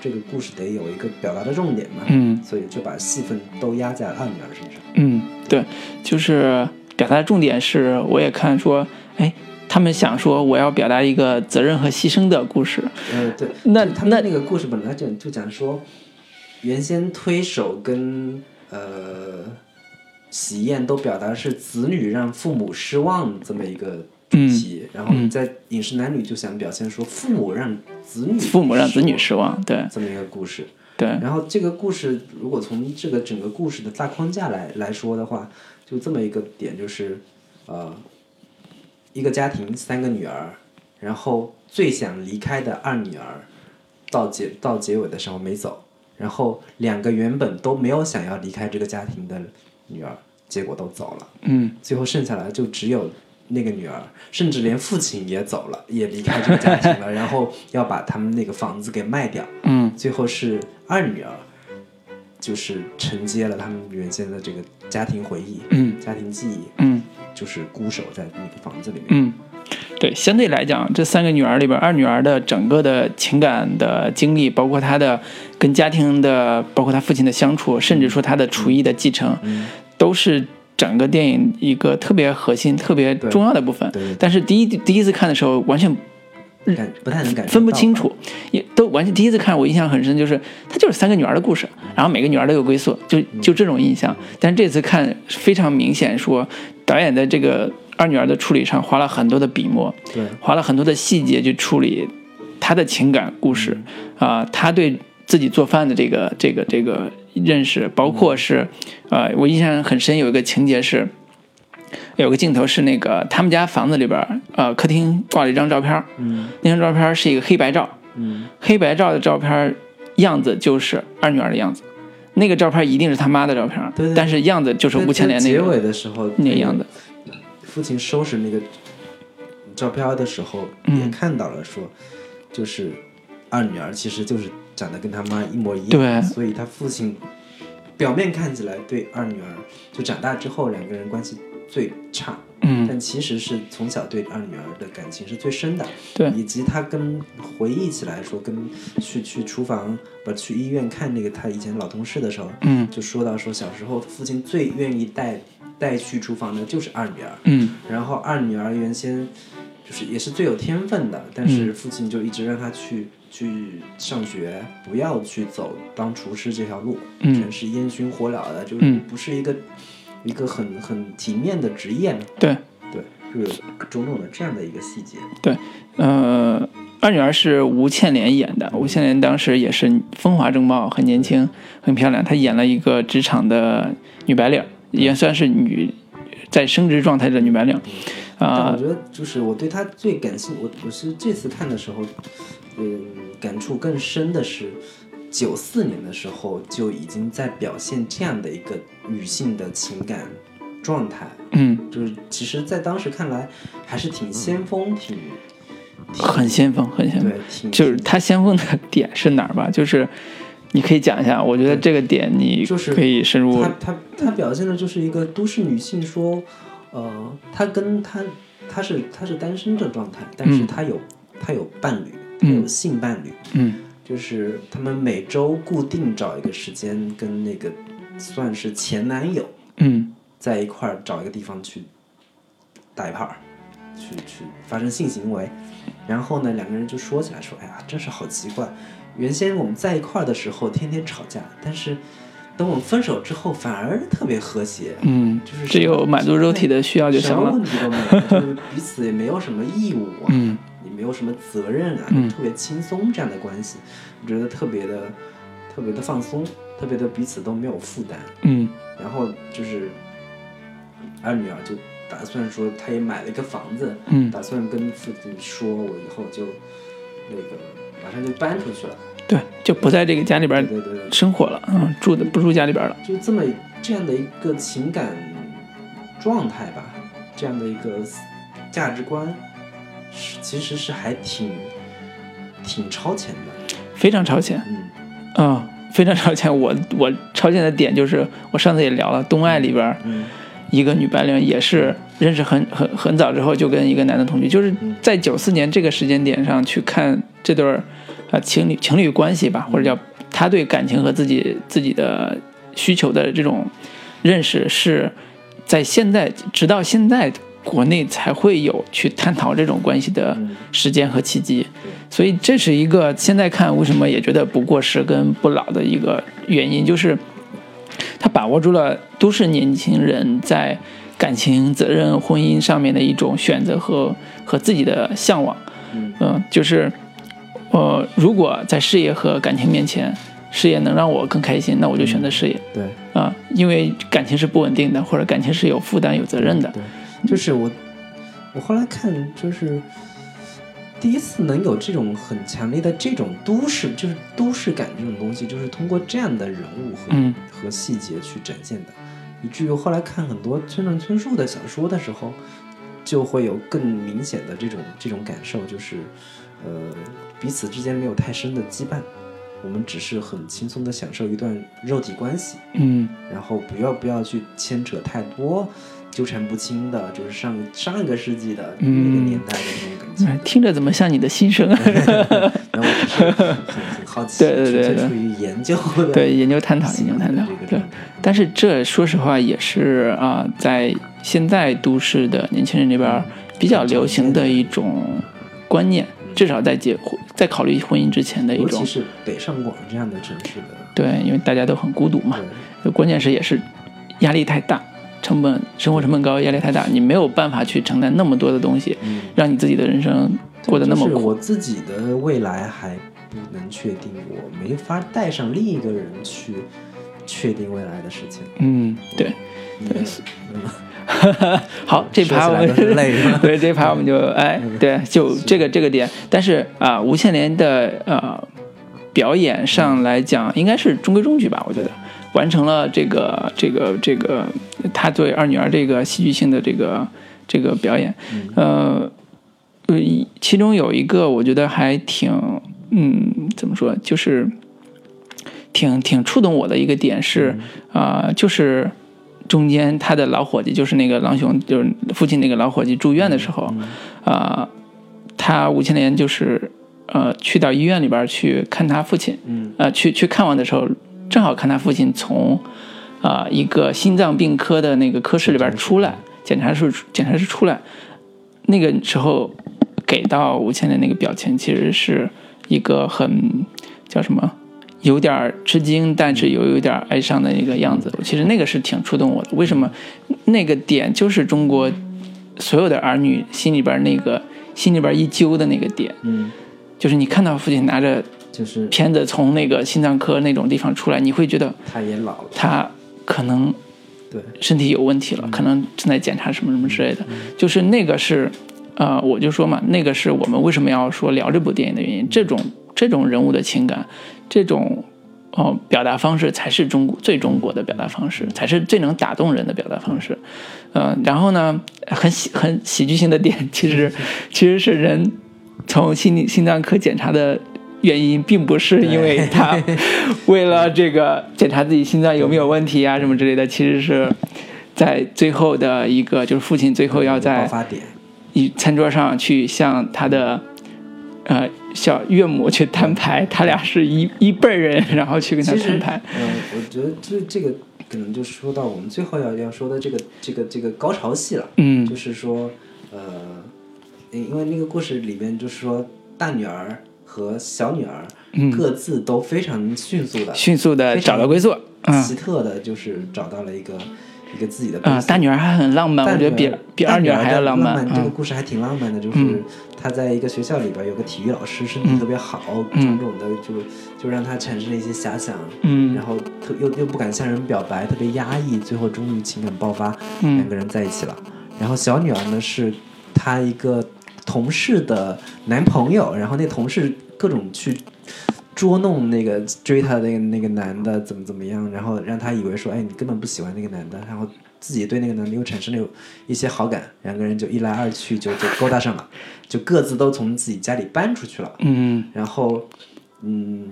这个故事得有一个表达的重点嘛，嗯，所以就把戏份都压在二女儿身上。嗯，对，就是表达的重点是，我也看说，哎。他们想说，我要表达一个责任和牺牲的故事。呃，对，那他那那个故事本来就就讲说，原先推手跟呃喜宴都表达是子女让父母失望这么一个主题，然后在饮食男女就想表现说父母让子女父母让子女失望，对这么一个故事。对，然后这个故事如果从这个整个故事的大框架来来说的话，就这么一个点就是呃。一个家庭三个女儿，然后最想离开的二女儿，到结到结尾的时候没走，然后两个原本都没有想要离开这个家庭的女儿，结果都走了。嗯，最后剩下来就只有那个女儿，甚至连父亲也走了，也离开这个家庭了，然后要把他们那个房子给卖掉。(laughs) 嗯，最后是二女儿，就是承接了他们原先的这个家庭回忆，嗯，家庭记忆，嗯。就是孤守在那个房子里面。嗯，对，相对来讲，这三个女儿里边，二女儿的整个的情感的经历，包括她的跟家庭的，包括她父亲的相处，甚至说她的厨艺的继承，都是整个电影一个特别核心、特别重要的部分。但是第一第一次看的时候，完全不太能感分不清楚，也都完全第一次看，我印象很深，就是它就是三个女儿的故事，然后每个女儿都有归宿，就就这种印象。但是这次看非常明显说。导演在这个二女儿的处理上花了很多的笔墨，对，花了很多的细节去处理她的情感故事啊，她对自己做饭的这个这个这个认识，包括是，呃，我印象很深，有一个情节是，有个镜头是那个他们家房子里边，呃，客厅挂了一张照片，嗯，那张照片是一个黑白照，嗯，黑白照的照片样子就是二女儿的样子。那个照片一定是他妈的照片，但是样子就是吴千莲那个结尾的时候那个样子。父亲收拾那个照片的时候也看到了，说就是二女儿其实就是长得跟他妈一模一样，对，所以他父亲表面看起来对二女儿就长大之后两个人关系最差。嗯，但其实是从小对二女儿的感情是最深的，对，以及他跟回忆起来说，跟去去厨房不去医院看那个他以前老同事的时候，嗯，就说到说小时候父亲最愿意带带去厨房的就是二女儿，嗯，然后二女儿原先就是也是最有天分的，但是父亲就一直让她去去上学，不要去走当厨师这条路，嗯，全是烟熏火燎的，就是不是一个。一个很很体面的职业，对对，就有种种的这样的一个细节。对，呃，二女儿是吴倩莲演的，吴倩莲当时也是风华正茂，很年轻，很漂亮。她演了一个职场的女白领，也算是女在升职状态的女白领。啊，我觉得就是我对她最感兴我我是这次看的时候，嗯，感触更深的是。九四年的时候就已经在表现这样的一个女性的情感状态，嗯，就是其实，在当时看来还是挺先锋，挺很先锋，很先锋。对，就是他先锋的点是哪儿吧？就是你可以讲一下，我觉得这个点你就是可以深入。他他他表现的就是一个都市女性，说，呃，她跟她她是她是单身的状态，但是她有她有伴侣，她有性伴侣，嗯。就是他们每周固定找一个时间，跟那个算是前男友，嗯，在一块儿找一个地方去打一炮，去去发生性行为。然后呢，两个人就说起来说：“哎呀，真是好奇怪，原先我们在一块儿的时候天天吵架，但是等我们分手之后反而特别和谐。”嗯，就是只有满足肉体的需要就行了，什么问题都没有，就是彼此也没有什么义务啊。嗯。没有什么责任啊，特别轻松这样的关系，我觉得特别的、特别的放松，特别的彼此都没有负担。嗯，然后就是二女儿就打算说，她也买了一个房子，嗯，打算跟父亲说，我以后就那个马上就搬出去了，对，就不在这个家里边对对对。生活了，嗯，住的不住家里边了，就这么这样的一个情感状态吧，这样的一个价值观。是其实是还挺挺超前的，非常超前，嗯啊、非常超前。我我超前的点就是，我上次也聊了，《东爱》里边一个女白领也是认识很很很早之后就跟一个男的同居，就是在九四年这个时间点上去看这对儿啊情侣情侣关系吧，或者叫他对感情和自己自己的需求的这种认识，是在现在直到现在国内才会有去探讨这种关系的嗯。时间和契机。所以这是一个现在看为什么也觉得不过时跟不老的一个原因，就是他把握住了都市年轻人在感情、责任、婚姻上面的一种选择和和自己的向往。嗯。嗯、就是呃，如果在事业和感情面前，事业能让我更开心，那我就选择事业。对。啊、因为感情是不稳定的，或者感情是有负担、有责任的。对，就是我我后来看就是。第一次能有这种很强烈的这种都市，就是都市感这种东西，就是通过这样的人物和、嗯和细节去展现的，以至于后来看很多村上春树的小说的时候，就会有更明显的这种这种感受，就是呃彼此之间没有太深的羁绊，我们只是很轻松的享受一段肉体关系，嗯然后不要不要去牵扯太多纠缠不清的，就是上上一个世纪的那个嗯年代的那种感听着怎么像你的心声？(laughs) 然后我很很好奇，对对对对纯粹出于研究的对，研究探讨，研究探讨，对。但是这说实话也是啊、在现在都市的年轻人里边比较流行的一种观念，至少在结婚、在考虑婚姻之前的一种尤其是北上广这样的城市的，对，因为大家都很孤独嘛，对。关键是也是压力太大，成本生活成本高，压力太大，你没有办法去承担那么多的东西，嗯，让你自己的人生过得那么苦。就是我自己的未来还不能确定，我没法带上另一个人去确定未来的事情。嗯，对。对，嗯 (laughs) 好，这盘我们说起来都是泪是吧对这盘我们就哎，对，就这个这个点。但是啊、吴倩莲的呃表演上来讲，应该是中规中矩吧，我觉得完成了这个这个这个他对二女儿这个戏剧性的这个这个表演。呃，呃，其中有一个我觉得还挺嗯，怎么说，就是挺挺触动我的一个点是啊、就是。中间他的老伙计就是那个狼雄，就是父亲那个老伙计住院的时候，啊、他吴千莲就是呃去到医院里边去看他父亲，嗯呃去去看望的时候，正好看他父亲从啊、一个心脏病科的那个科室里边出来，检查室检查室出来，那个时候给到吴倩的那个表情，其实是一个很叫什么？有点吃惊，但是又有点哀伤的一个样子。其实那个是挺触动我的。为什么？那个点就是中国所有的儿女心里边那个心里边一揪的那个点，嗯，就是你看到父亲拿着就是片子从那个心脏科那种地方出来，你会觉得他也老了，他可能对，身体有问题了，可能正在检查什么什么之类的。就是那个是，呃，我就说嘛，那个是我们为什么要说聊这部电影的原因。这种这种人物的情感，这种哦表达方式才是中国最中国的表达方式，才是最能打动人的表达方式。呃，然后呢，很喜很喜剧性的点，其实 (laughs) 其实是人从心理心脏科检查的。原因并不是因为他 (laughs) 为了这个检查自己心脏有没有问题啊什么之类的，其实是在最后的一个就是父亲最后要在，一餐桌上去向他的呃小岳母去摊牌，他俩是一一辈人，然后去跟他摊牌。嗯、我觉得这这个可能就说到我们最后要要说的这个这个这个高潮戏了，嗯。就是说，呃，因因为那个故事里面就是说，大女儿和小女儿各自都非常迅速的、嗯迅速的找到归宿。嗯。奇特的，就是找到了一个一个自己的大女儿还很浪漫，我觉得比比二女儿还要浪漫。这个嗯故事还挺浪漫的，就是嗯。他在一个学校里边有个体育老师，身体特别好，种种的就就让他产生了一些遐想，嗯。然后特又又不敢向人表白，特别压抑，最后终于情感爆发，嗯。两个人在一起了。然后小女儿呢是她一个同事的男朋友，然后那同事各种去捉弄那个追她的那个那个男的怎么怎么样，然后让他以为说，哎，你根本不喜欢那个男的，然后自己对那个男的又产生了有一些好感，两个人就一来二去就就勾搭上了，就各自都从自己家里搬出去了。嗯然后，嗯，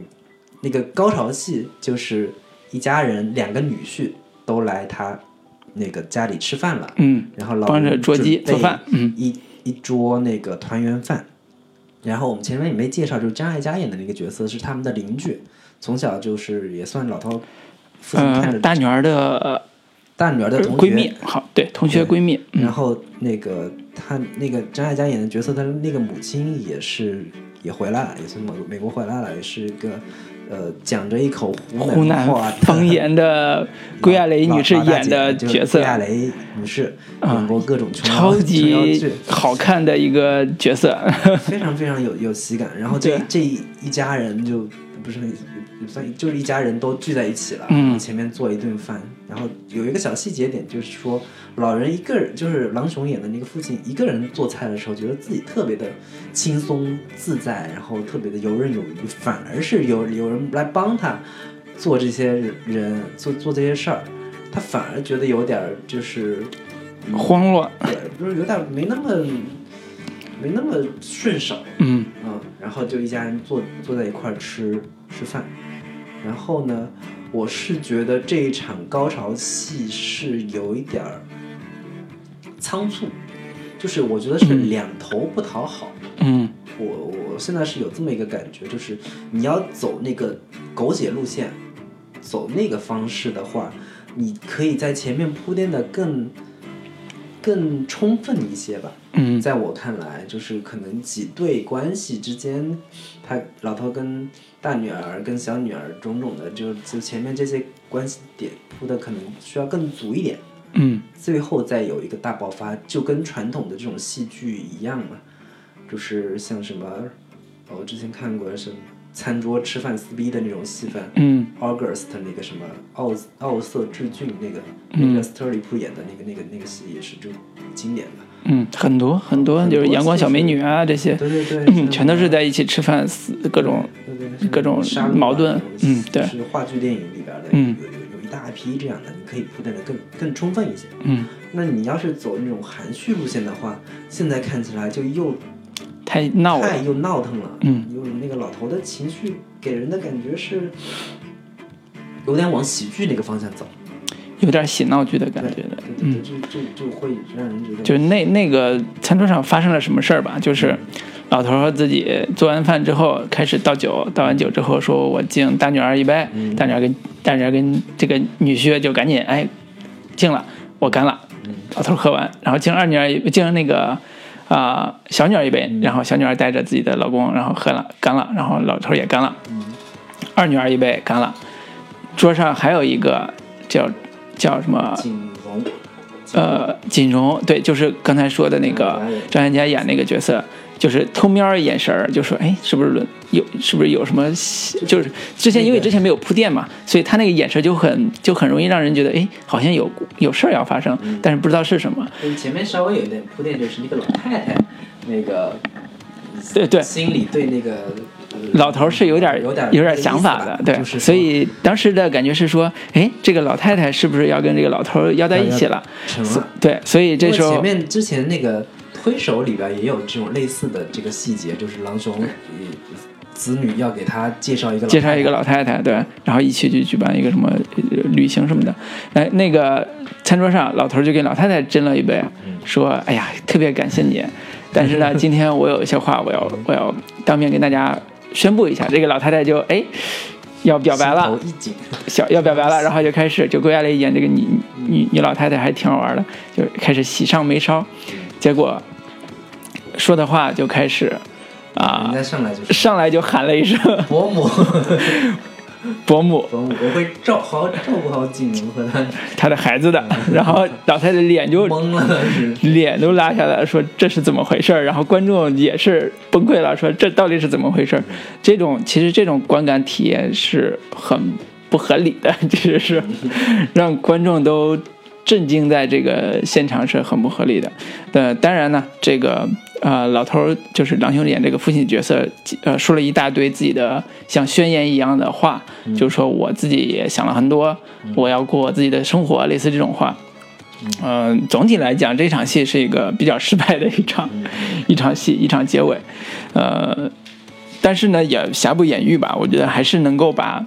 那个高潮戏就是一家人两个女婿都来他那个家里吃饭了，嗯然后老帮着人捉鸡做饭嗯一一桌那个团圆饭。然后我们前面也没介绍，就是张艾嘉演的那个角色是他们的邻居，从小就是也算老头父亲看呃，着大女儿的大女儿的同学。闺蜜，好，对，同学闺蜜，嗯。然后那个他那个张艾嘉演的角色，他那个母亲也是也回来了，也从美美国回来了，也是一个呃讲着一口湖湖南话的方言的归亚蕾女士演的角色归，亚蕾女士啊演过各种超级，好看的一个角色。(laughs) 非常非常有有喜感。然后这这一家人就不是很算就是一家人都聚在一起了，嗯前面做一顿饭，然后有一个小细节点就是说，老人一个人就是郎雄演的那个父亲一个人做菜的时候，觉得自己特别的轻松自在，然后特别的游刃有余，反而是有有人来帮他做这些人做做这些事儿，他反而觉得有点儿就是慌乱，对，就是有点儿没那么没那么顺手。嗯嗯，然后就一家人坐坐在一块儿吃吃饭，然后呢，我是觉得这一场高潮戏是有一点儿仓促，就是我觉得是嗯两头不讨好。嗯我我现在是有这么一个感觉，就是你要走那个狗血路线，走那个方式的话，你可以在前面铺垫的更更充分一些吧。嗯在我看来，就是可能几对关系之间，他老头跟大女儿跟小女儿种种的，就就前面这些关系点铺的可能需要更足一点，嗯最后再有一个大爆发，就跟传统的这种戏剧一样嘛，就是像什么，哦我之前看过是餐桌吃饭撕逼的那种戏份。嗯。August 那个什么奥奥瑟智俊那个嗯。那个斯特里普演的那个那个那个戏也是就经典的，嗯，很多很多就是阳光小美女啊这些，对对对，嗯全都是在一起吃饭，撕各种各种矛盾嗯对。是话剧电影里边的，嗯。有有有一大批这样的，你可以铺垫的更更充分一些。嗯。那你要是走那种含蓄路线的话，现在看起来就又太闹了，太又闹腾了，嗯，有那个老头的情绪给人的感觉是有点往喜剧那个方向走，有点喜闹剧的感觉的，对对对，就就就会让人觉得就是那那个餐桌上发生了什么事儿吧？就是老头儿自己做完饭之后开始倒酒，倒完酒之后说：“我敬大女儿一杯。嗯大女儿跟大女儿跟这个女婿就赶紧哎敬了，我干了。嗯老头喝完，然后敬二女儿敬那个啊、小女儿一杯，嗯。然后小女儿带着自己的老公，然后喝了干了，然后老头也干了。嗯。二女儿一杯干了，桌上还有一个叫叫什么？锦荣，呃，锦荣，对，就是刚才说的那个张艾嘉演那个角色，就是偷瞄一眼神儿，就说，哎，是不是轮有，是不是有什么，就是之前因为之前没有铺垫嘛，所以他那个眼神就很就很容易让人觉得，哎，好像有有事儿要发生，但是不知道是什么。对前面稍微有一点铺垫，就是那个老太太，那个对对，心里对那个呃老头儿是有点有点有点想法的，对，就是所以当时的感觉是说，哎，这个老太太是不是要跟这个老头儿要在一起了？成了。对，所以这时候前面之前那个推手里边也有这种类似的这个细节，就是郎雄呃子女要给他介绍一个介绍一个老太太，对，然后一起去举办一个什么呃旅行什么的。哎，那个餐桌上，老头儿就给老太太斟了一杯，说：“哎呀，特别感谢你，但是呢，今天我有一些话，我要 (laughs) 我要当面跟大家宣布一下。”这个老太太就哎要表白了。小 (laughs) 要表白了，然后就开始就归亚蕾演这个女女女老太太还挺好玩的，就开始喜上眉梢，结果说的话就开始啊人。家上来就上来就喊了一声伯母，(laughs) 伯母，伯母，我会照好好照顾好锦荣和他，他的孩子的，然后老太太脸就懵了。脸都拉下来了，说这是怎么回事儿？然后观众也是崩溃了，说这到底是怎么回事儿？这种其实这种观感体验是很不合理的，(laughs) 其实是 (laughs) 让观众都震惊在这个现场是很不合理的。呃，当然呢，这个呃，老头儿就是郎雄演这个父亲角色，呃，说了一大堆自己的像宣言一样的话，就是说我自己也想了很多，我要过我自己的生活，类似这种话。嗯，总体来讲，这场戏是一个比较失败的一场一场戏，一场结尾。呃，但是呢，也瑕不掩瑜吧，我觉得还是能够把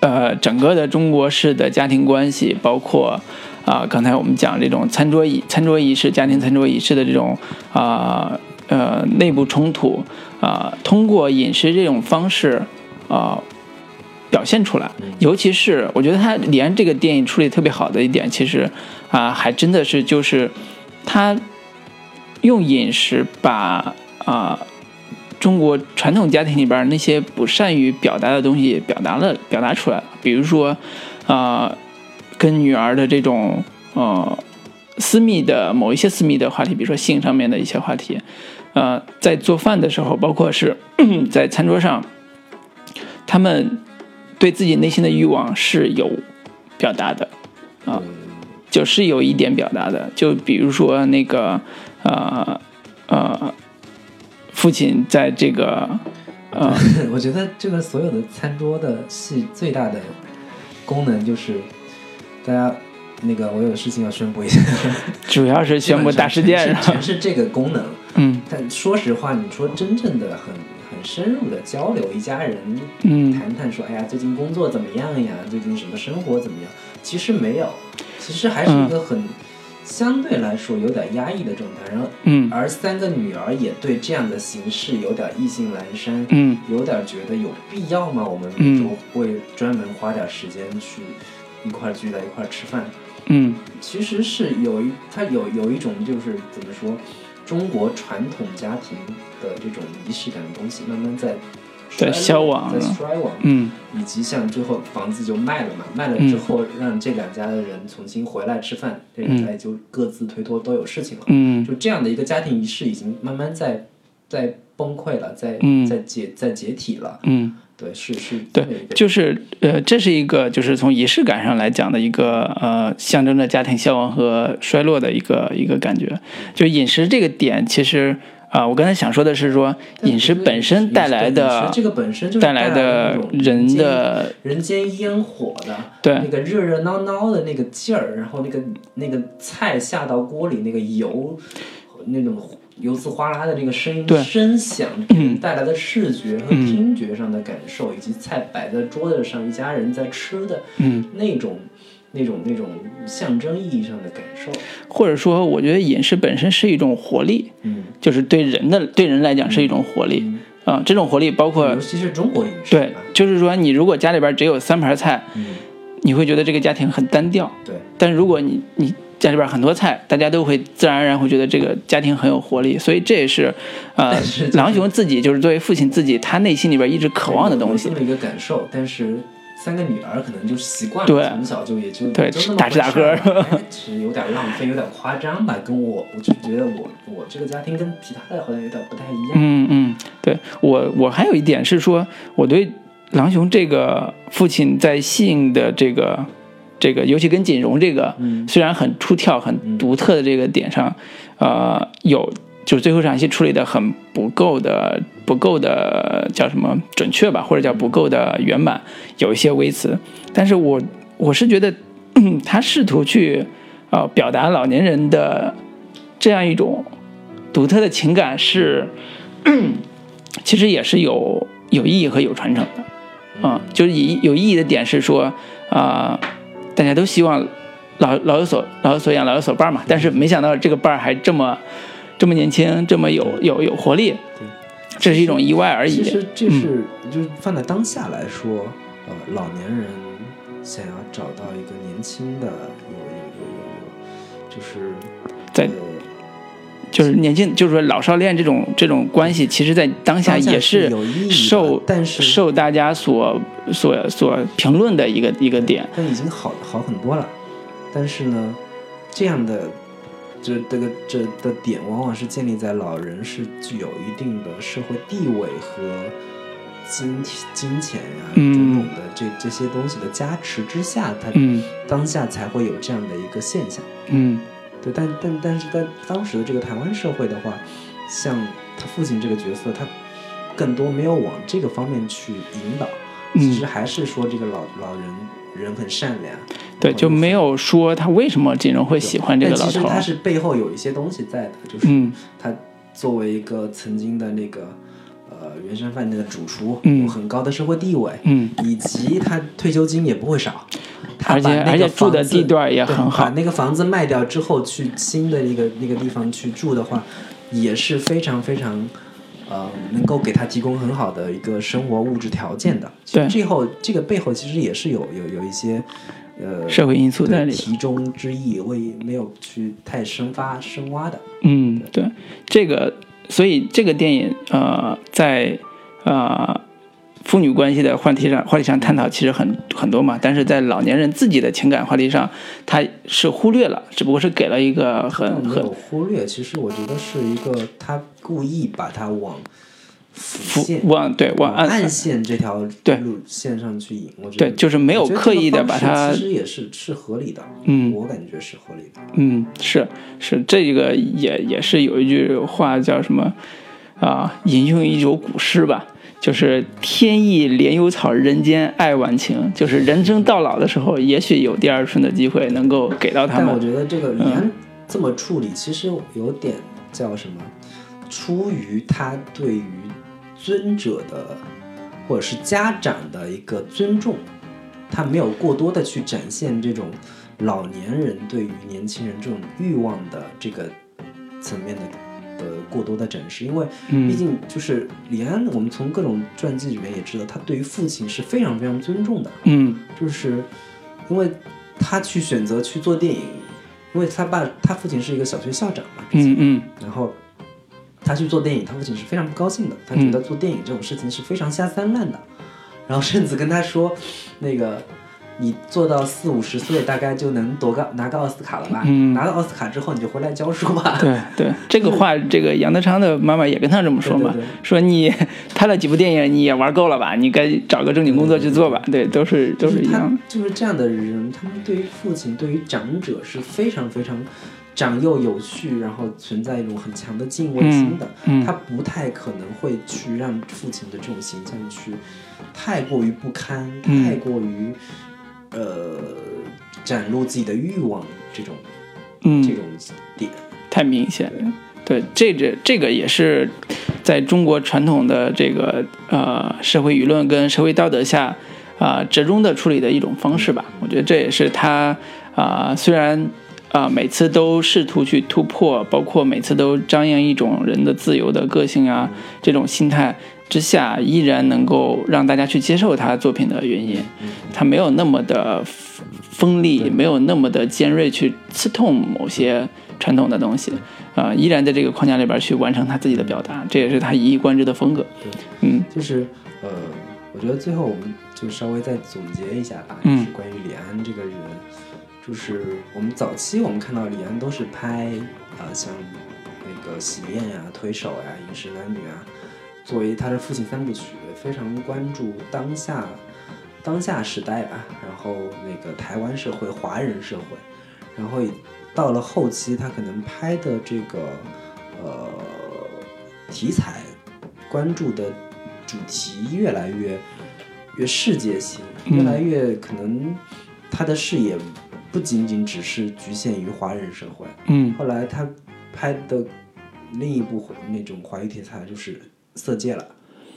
呃整个的中国式的家庭关系，包括。啊，刚才我们讲这种餐桌仪、餐桌仪式、家庭餐桌仪式的这种啊呃内部冲突啊，通过饮食这种方式啊表现出来。尤其是我觉得他连这个电影处理特别好的一点，其实啊还真的是就是他用饮食把啊中国传统家庭里边那些不善于表达的东西表达了表达出来了，比如说啊。跟女儿的这种呃私密的某一些私密的话题，比如说性上面的一些话题，呃，在做饭的时候，包括是 (coughs) 在餐桌上，他们对自己内心的欲望是有表达的啊，就是有一点表达的，就比如说那个呃呃，父亲在这个呃，(laughs) 我觉得这个所有的餐桌的戏最大的功能就是。大家，那个我有事情要宣布一下，(laughs) 主要是宣布大事件，全是这个功能。嗯，但说实话，你说真正的很很深入的交流，一家人嗯谈谈说，哎呀，最近工作怎么样呀？最近什么生活怎么样？其实没有，其实还是一个很相对来说有点压抑的状态。然后，嗯，而三个女儿也对这样的形式有点意兴阑珊，嗯，有点觉得有必要吗？我们每周会专门花点时间去。一块聚在一块吃饭，嗯，其实是有一，它有有一种就是怎么说，中国传统家庭的这种仪式感的东西，慢慢在在消亡，在衰亡，嗯，以及像最后房子就卖了嘛，卖了之后让这两家的人重新回来吃饭，这两家也就各自推脱都有事情了，嗯，就这样的一个家庭仪式已经慢慢在在崩溃了，在在解在解体了，嗯。对，是是，对，就是呃，这是一个就是从仪式感上来讲的一个呃，象征着家庭消亡和衰落的一个一个感觉。就饮食这个点，其实啊，我刚才想说的是说，饮食本身带来的这个本身就带来的人的人间烟火的，对那个热热闹闹的那个劲儿，然后那个那个菜下到锅里那个油那种。油渍哗啦的那个声音、声响 (clears throat) 带来的视觉和听觉上的感受，以及菜摆在桌子上，一家人在吃的那种、那种、那种象征意义上的感受，或者说，我觉得饮食本身是一种活力，嗯，就是对人的对人来讲是一种活力啊。这种活力包括，尤其是中国饮食，对，就是说，你如果家里边只有三盘菜，嗯，你会觉得这个家庭很单调，对。但如果你你。家里边很多菜，大家都会自然而然会觉得这个家庭很有活力，所以这也是，呃，狼雄自己就是作为父亲自己，他内心里边一直渴望的东西。这么一个感受，但是三个女儿可能就习惯了，从小就也就对大吃大喝，是 (laughs) 有点浪费，有点夸张吧？跟我，我就觉得我我这个家庭跟其他的好像有点不太一样。嗯嗯，对我我还有一点是说，我对郎雄这个父亲在性的这个。这个尤其跟锦荣这个，虽然很出挑、很独特的这个点上，呃，有就是最后这场戏处理的很不够的、不够的叫什么准确吧，或者叫不够的圆满，有一些微词。但是我我是觉得，(clears throat) 他试图去呃表达老年人的这样一种独特的情感，是 (clears throat) 其实也是有有意义和有传承的，啊，就是有有意义的点是说啊。大家都希望老老有所老有所养老有所伴嘛，但是没想到这个伴还这么这么年轻，这么有有有活力，这是一种意外而已。其实这是就是放在当下来说，呃，老年人想要找到一个年轻的，有有有有有，就是在。就是年轻，就是说老少恋这种这种关系，其实，在当下也是受但是受大家所所所评论的一个一个点。但已经好好很多了，但是呢，这样的这这个这的点，往往是建立在老人是具有一定的社会地位和金金钱呀种种的这这些东西的加持之下，他当下才会有这样的一个现象。嗯。对，但但但是在当时的这个台湾社会的话，像他父亲这个角色，他更多没有往这个方面去引导，嗯其实还是说这个老老人人很善良，对，就没有说他为什么金荣会喜欢这个老头其实他。是背后有一些东西在的，就是嗯他作为一个曾经的那个呃原生饭店的主厨，嗯有很高的社会地位，嗯，以及他退休金也不会少，他而且把那个而且住的地段也对很好把。那个房子卖掉之后，去新的一个那个地方去住的话，也是非常非常。呃，能够给他提供很好的一个生活物质条件的，其实对。最后这个背后其实也是有有有一些，呃，社会因素在里对题中之意，未没有去太深发深挖的。嗯，对，这个，所以这个电影呃，在呃父女关系的话题上话题上探讨其实很很多嘛，但是在老年人自己的情感话题上，他是忽略了，只不过是给了一个很很有忽略，其实我觉得是一个他故意把它往复辅线、往对往往暗暗线这条对路线上去引。我觉对，就是没有刻意的把它其实也是是合理的。嗯我感觉是合理的。嗯，是是，这个也也是有一句话叫什么啊？引用一首古诗吧，就是“天意怜幽草，人间爱晚晴”。就是人生到老的时候，也许有第二春的机会能够给到他们。但我觉得这个李嗯安这么处理，其实有点叫什么？出于他对于尊者的或者是家长的一个尊重，他没有过多的去展现这种老年人对于年轻人这种欲望的这个层面的的过多的展示，因为嗯。毕竟就是李安，我们从各种传记里面也知道，他对于父亲是非常非常尊重的。嗯。就是因为他去选择去做电影，因为他爸他父亲是一个小学校长嘛，嗯嗯。然后他去做电影，他父亲是非常不高兴的，他觉得做电影这种事情是非常下三滥的，然后甚至跟他说，那个你做到四五十岁，大概就能夺个拿个奥斯卡了吧？嗯拿到奥斯卡之后，你就回来教书吧。对对，这个话，(laughs) 这个杨德昌的妈妈也跟他这么说嘛，对对对说你拍了几部电影，你也玩够了吧？你该找个正经工作去做吧。对，都是都是他一样。就是这样的人，他们对于父亲、对于长者是非常非常长幼有序，然后存在一种很强的敬畏心的。嗯嗯他不太可能会去让父亲的这种形象去太过于不堪，嗯太过于呃展露自己的欲望这种、嗯这嗯，种点。太明显了。对，这这这个也是在中国传统的这个呃社会舆论跟社会道德下啊、折中的处理的一种方式吧。我觉得这也是他啊、虽然啊、每次都试图去突破，包括每次都张扬一种人的自由的个性啊这种心态之下，依然能够让大家去接受他作品的原因。他没有那么的锋利，没有那么的尖锐去刺痛某些传统的东西，啊、依然在这个框架里边去完成他自己的表达，这也是他一以贯之的风格。对嗯就是呃，我觉得最后我们就稍微再总结一下吧，就嗯是关于李安这个人，就是我们早期我们看到李安都是拍啊、呃像那个《喜宴》呀、《推手》呀、《饮食男女》啊，作为他的父亲三部曲，非常关注当下当下时代吧，然后那个台湾社会、华人社会，然后到了后期，他可能拍的这个呃题材关注的主题越来越越世界性，嗯。越来越可能他的视野不仅仅只是局限于华人社会。嗯。后来他拍的另一部那种华语题材就是《色戒》了，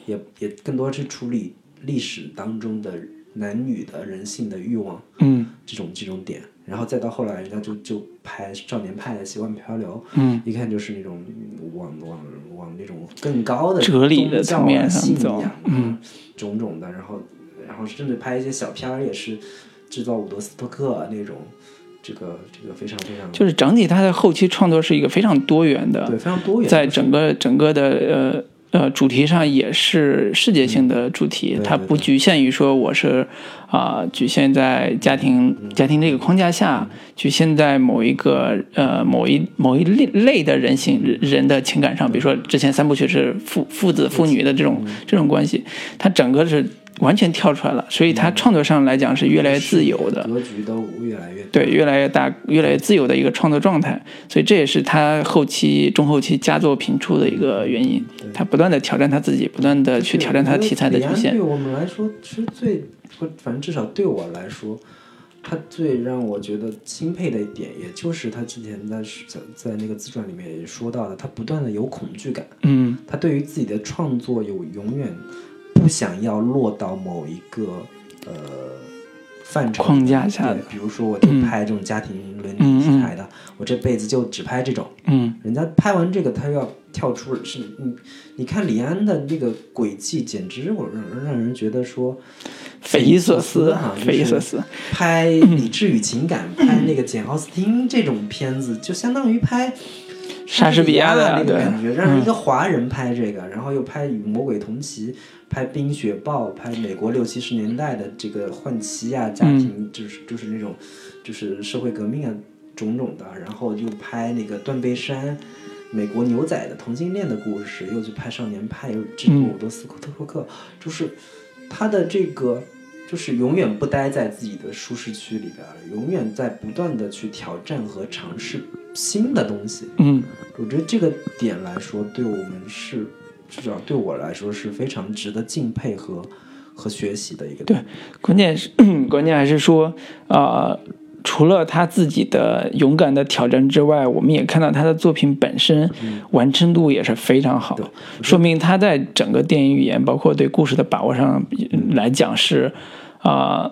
也也更多是处理历史当中的男女的人性的欲望嗯。这种这种点，然后再到后来人家就就拍少年派的《习惯漂流》，嗯。一看就是那种往往往那种更高的哲理的层面走嗯。种种的，然后然后甚至拍一些小片儿也是制造伍德斯托克啊那种，这个这个非常非常就是整体他的后期创作是一个非常多元的，对非常多元，在整个整个的呃呃主题上也是世界性的主题，对对它不局限于说我是啊、局限在家庭嗯。家庭这个框架下，局限在某一个呃某一某一类类的人性人的情感上，比如说之前三部曲是父父子父女的这种嗯。这种关系，它整个是完全跳出来了，所以他创作上来讲是越来越自由的，格局都越来越对，越来越大，越来越自由的一个创作状态。所以这也是他后期中后期佳作频出的一个原因。他不断的挑战他自己，不断的去挑战他题材的局限。对我们来说，其实最，反正至少对我来说，他最让我觉得钦佩的一点，也就是他之前在在在那个自传里面也说到的，他不断的有恐惧感。嗯，他对于自己的创作有永远。不想要落到某一个呃范畴框架下，比如说我就拍这种家庭伦理题材的，我这辈子就只拍这种。嗯，人家拍完这个，他要跳出是，你你看李安的那个轨迹，简直我让让人觉得说匪夷所思哈，匪夷所思。拍理智与情感，(laughs) 拍那个简奥斯汀这种片子，就相当于拍。莎士比亚的那个感觉，让一个华人拍这个，然后又拍《与魔鬼同骑》，拍《冰雪暴》，拍美国六七十年代的这个换妻啊，家庭就是就是那种，就是社会革命啊，种种的，然后又拍那个《断背山》，美国牛仔的同性恋的故事，又去拍少年派，又制作伍德斯科特托克，就是他的这个。就是永远不待在自己的舒适区里边，永远在不断的去挑战和尝试新的东西。嗯，我觉得这个点来说，对我们是至少对我来说是非常值得敬佩和和学习的一个。对，关键是 (clears throat) 关键还是说啊。除了他自己的勇敢的挑战之外，我们也看到他的作品本身完成度也是非常好，说明他在整个电影语言，包括对故事的把握上来讲是，啊，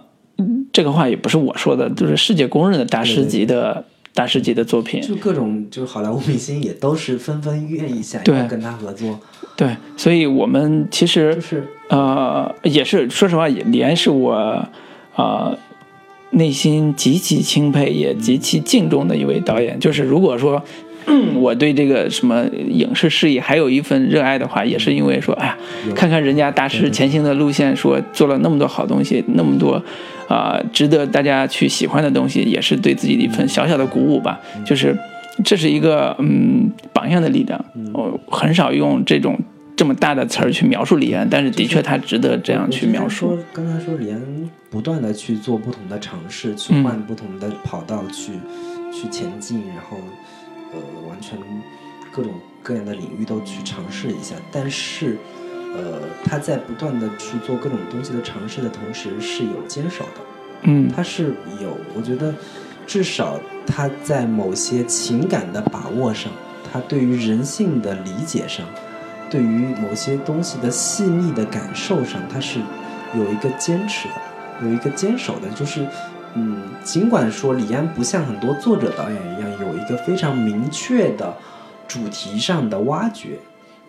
这个话也不是我说的，就是世界公认的大师级的大师级的作品。就各种就是好莱坞明星也都是纷纷愿意想要跟他合作。对，所以我们其实就是呃，也是说实话，也连是我啊。内心极其钦佩也极其敬重的一位导演，就是如果说我对这个什么影视事业还有一份热爱的话，也是因为说，哎呀，看看人家大师前行的路线，说做了那么多好东西，那么多啊值得大家去喜欢的东西，也是对自己的一份小小的鼓舞吧。就是这是一个嗯榜样的力量，我很少用这种。这么大的词儿去描述李安，但是的确他值得这样去描述。刚才说李安不断的去做不同的尝试，去换不同的跑道去去前进，然后呃完全各种各样的领域都去尝试一下。但是呃他在不断的去做各种东西的尝试的同时是有坚守的。嗯，他是有，我觉得至少他在某些情感的把握上，他对于人性的理解上。对于某些东西的细腻的感受上，他是有一个坚持的，有一个坚守的。就是，嗯，尽管说李安不像很多作者导演一样有一个非常明确的主题上的挖掘，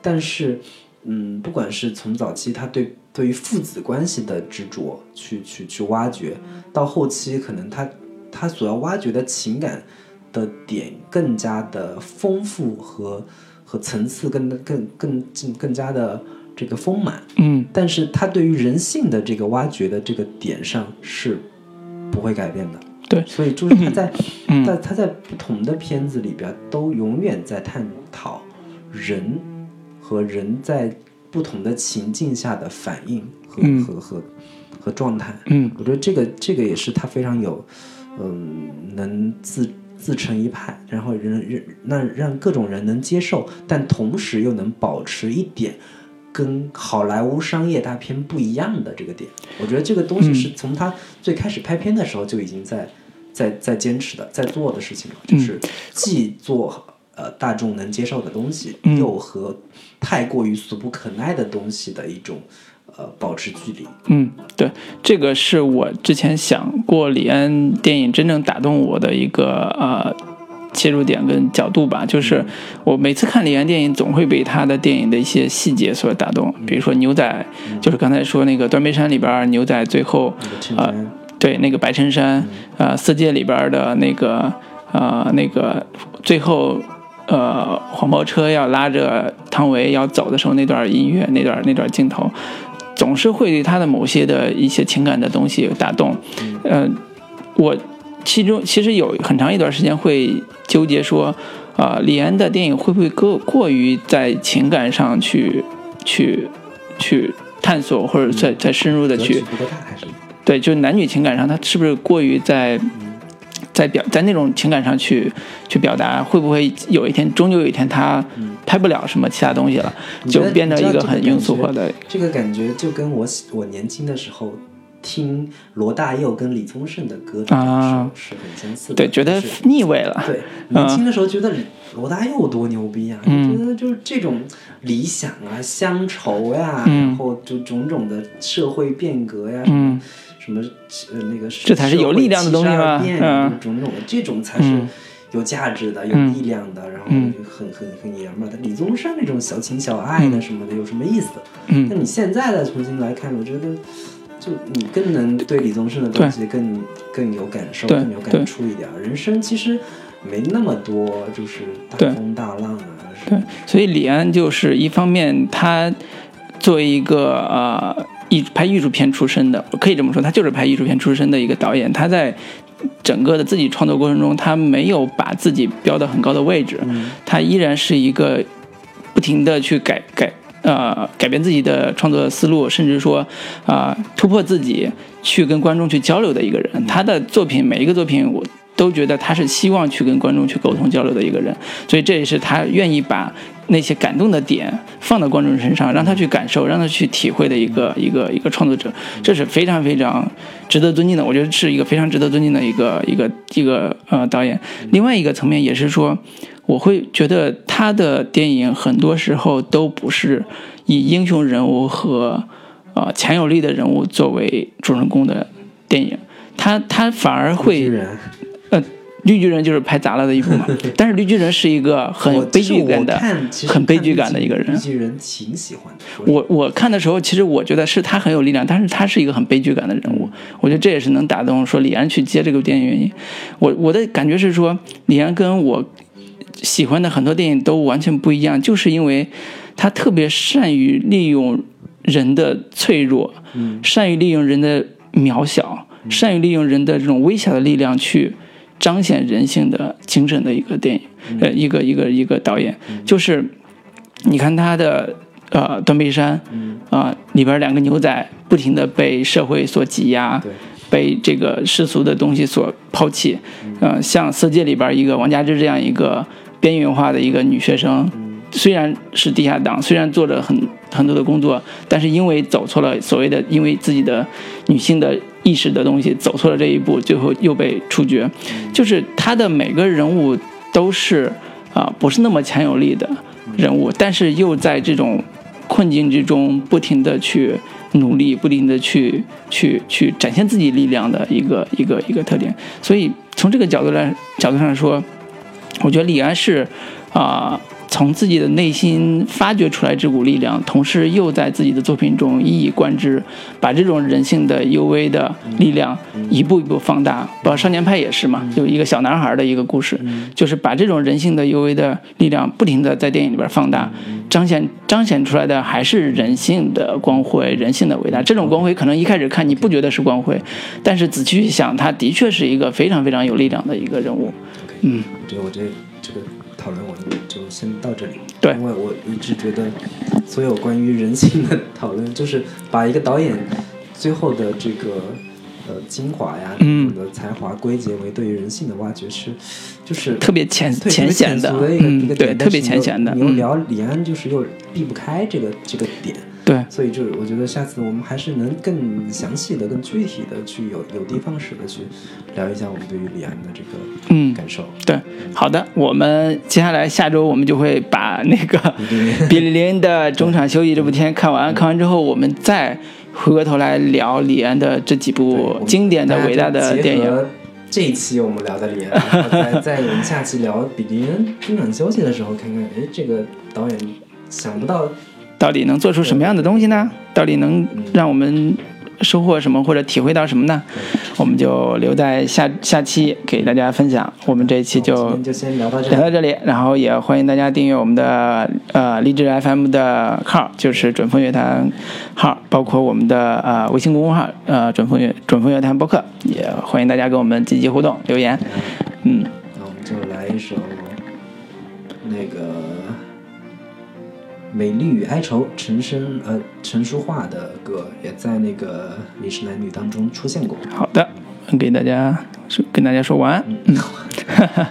但是，嗯，不管是从早期他对对于父子关系的执着去去去挖掘，到后期可能他他所要挖掘的情感的点更加的丰富和。和层次更更更更更加的这个丰满，嗯，但是他对于人性的这个挖掘的这个点上是不会改变的，对，所以就是他在在他在不同的片子里边都永远在探讨人和人在不同的情境下的反应和和和和状态，嗯，我觉得这个这个也是他非常有嗯能自。自成一派，然后人人那让各种人能接受，但同时又能保持一点跟好莱坞商业大片不一样的这个点。我觉得这个东西是从他最开始拍片的时候就已经在在在坚持的，在做的事情了，就是既做呃大众能接受的东西，又和太过于俗不可耐的东西的一种。呃，保持距离。嗯，对，这个是我之前想过李安电影真正打动我的一个呃切入点跟角度吧。就是我每次看李安电影，总会被他的电影的一些细节所打动。比如说牛仔，就是刚才说那个《断背山》里边牛仔最后呃，对那个白衬衫，呃，《色戒》里边的那个呃那个最后呃黄包车要拉着汤唯要走的时候那段音乐，那段那段镜头。总是会对他的某些的一些情感的东西打动，呃，我其中其实有很长一段时间会纠结说，啊，李安的电影会不会过过于在情感上去去去。探索或者再再深入的去，对，就是男女情感上，他是不是过于在在表在那种情感上去去表达，会不会有一天终究有一天他拍不了什么其他东西了，就变得一个很庸俗化的。这个感觉就跟我我年轻的时候。听罗大佑跟李宗盛的歌啊，是很相似的。对，觉得腻味了。对，年轻的时候觉得罗大佑多牛逼啊，觉得就是这种理想啊、乡愁呀，然后就种种的社会变革呀，什么什么呃那个，这才是有力量的东西吗？嗯，种种的这种才是有价值的、有力量的，然后很很很爷们儿的。李宗盛那种小情小爱的什么的，有什么意思？嗯，那你现在再重新来看，我觉得。就你更能对李宗盛的东西更更有感受，更有感触一点。人生其实没那么多，就是大风大浪啊。对，所以李安就是一方面，他作为一个呃艺拍艺术片出身的，可以这么说，他就是拍艺术片出身的一个导演。他在整个的自己创作过程中，他没有把自己标到很高的位置，他依然是一个不停的去改改。呃，改变自己的创作思路，甚至说，啊，突破自己，去跟观众去交流的一个人。他的作品每一个作品，我都觉得他是希望去跟观众去沟通交流的一个人。所以这也是他愿意把那些感动的点放到观众身上，让他去感受，让他去体会的一个一个一个创作者。这是非常非常值得尊敬的，我觉得是一个非常值得尊敬的一个一个一个呃导演。另外一个层面也是说。我会觉得他的电影很多时候都不是以英雄人物和呃强有力的人物作为主人公的电影，他他反而会，呃，绿巨人就是拍砸了的一部嘛。(laughs) 但是绿巨人是一个很悲剧感的，很悲剧感的一个人。绿巨人挺喜欢的。我我看的时候，其实我觉得是他很有力量，但是他是一个很悲剧感的人物。我觉得这也是能打动说李安去接这个电影原因。我我的感觉是说，李安跟我。喜欢的很多电影都完全不一样，就是因为他特别善于利用人的脆弱，善于利用人的渺小，善于利用人的这种微小的力量去彰显人性的精神的一个电影，呃，一个一个一个导演，就是你看他的呃《断背山》，啊，里边两个牛仔不停的被社会所挤压。被这个世俗的东西所抛弃，呃，像《色戒》里边一个王佳芝这样一个边缘化的一个女学生，虽然是地下党，虽然做着很很多的工作，但是因为走错了所谓的因为自己的女性的意识的东西，走错了这一步，最后又被处决。就是他的每个人物都是啊，不是那么强有力的人物，但是又在这种困境之中不停的去。努力不停的去去去展现自己力量的一个一个一个特点，所以从这个角度来角度上说，我觉得李安是啊。从自己的内心发掘出来这股力量，同时又在自己的作品中一以贯之，把这种人性的幽微的力量一步一步放大。包括《少年派》也是嘛，就一个小男孩的一个故事，就是把这种人性的幽微的力量不停的在电影里边放大，彰显彰显出来的还是人性的光辉、人性的伟大。这种光辉可能一开始看你不觉得是光辉，但是仔细去想，他的确是一个非常非常有力量的一个人物。嗯，我觉得我这这个。讨论我们就先到这里，对，因为我一直觉得，所有关于人性的讨论，就是把一个导演最后的这个呃精华呀，嗯，的才华归结为对于人性的挖掘，是就是特别浅浅显的一个一个对，特别浅显的。你又聊李安，就是又避不开这个这个点。对，所以就是我觉得下次我们还是能更详细的、更具体的去有有的放矢的去聊一下我们对于李安的这个嗯感受。对，好的，我们接下来下周我们就会把那个比利林的中场休息这部片看完，看完之后我们再回过头来聊李安的这几部经典的、伟大的电影。这一期我们聊的李安，(laughs) 在在我们下期聊比利林中场休息的时候，看看哎这个导演想不到。到底能做出什么样的东西呢？到底能让我们收获什么或者体会到什么呢？我们就留在下下期给大家分享。我们这一期就就先聊到聊到这里，然后也欢迎大家订阅我们的呃励志 FM 的号，就是准风乐坛号，包括我们的呃微信公众号呃准风乐准风乐坛播客，也欢迎大家跟我们积极互动留言。嗯，那我们就来一首那个。美丽与哀愁》陈升呃陈淑桦的歌，也在那个《你是男女》当中出现过。好的，给大家说跟大家说晚安。嗯。(laughs)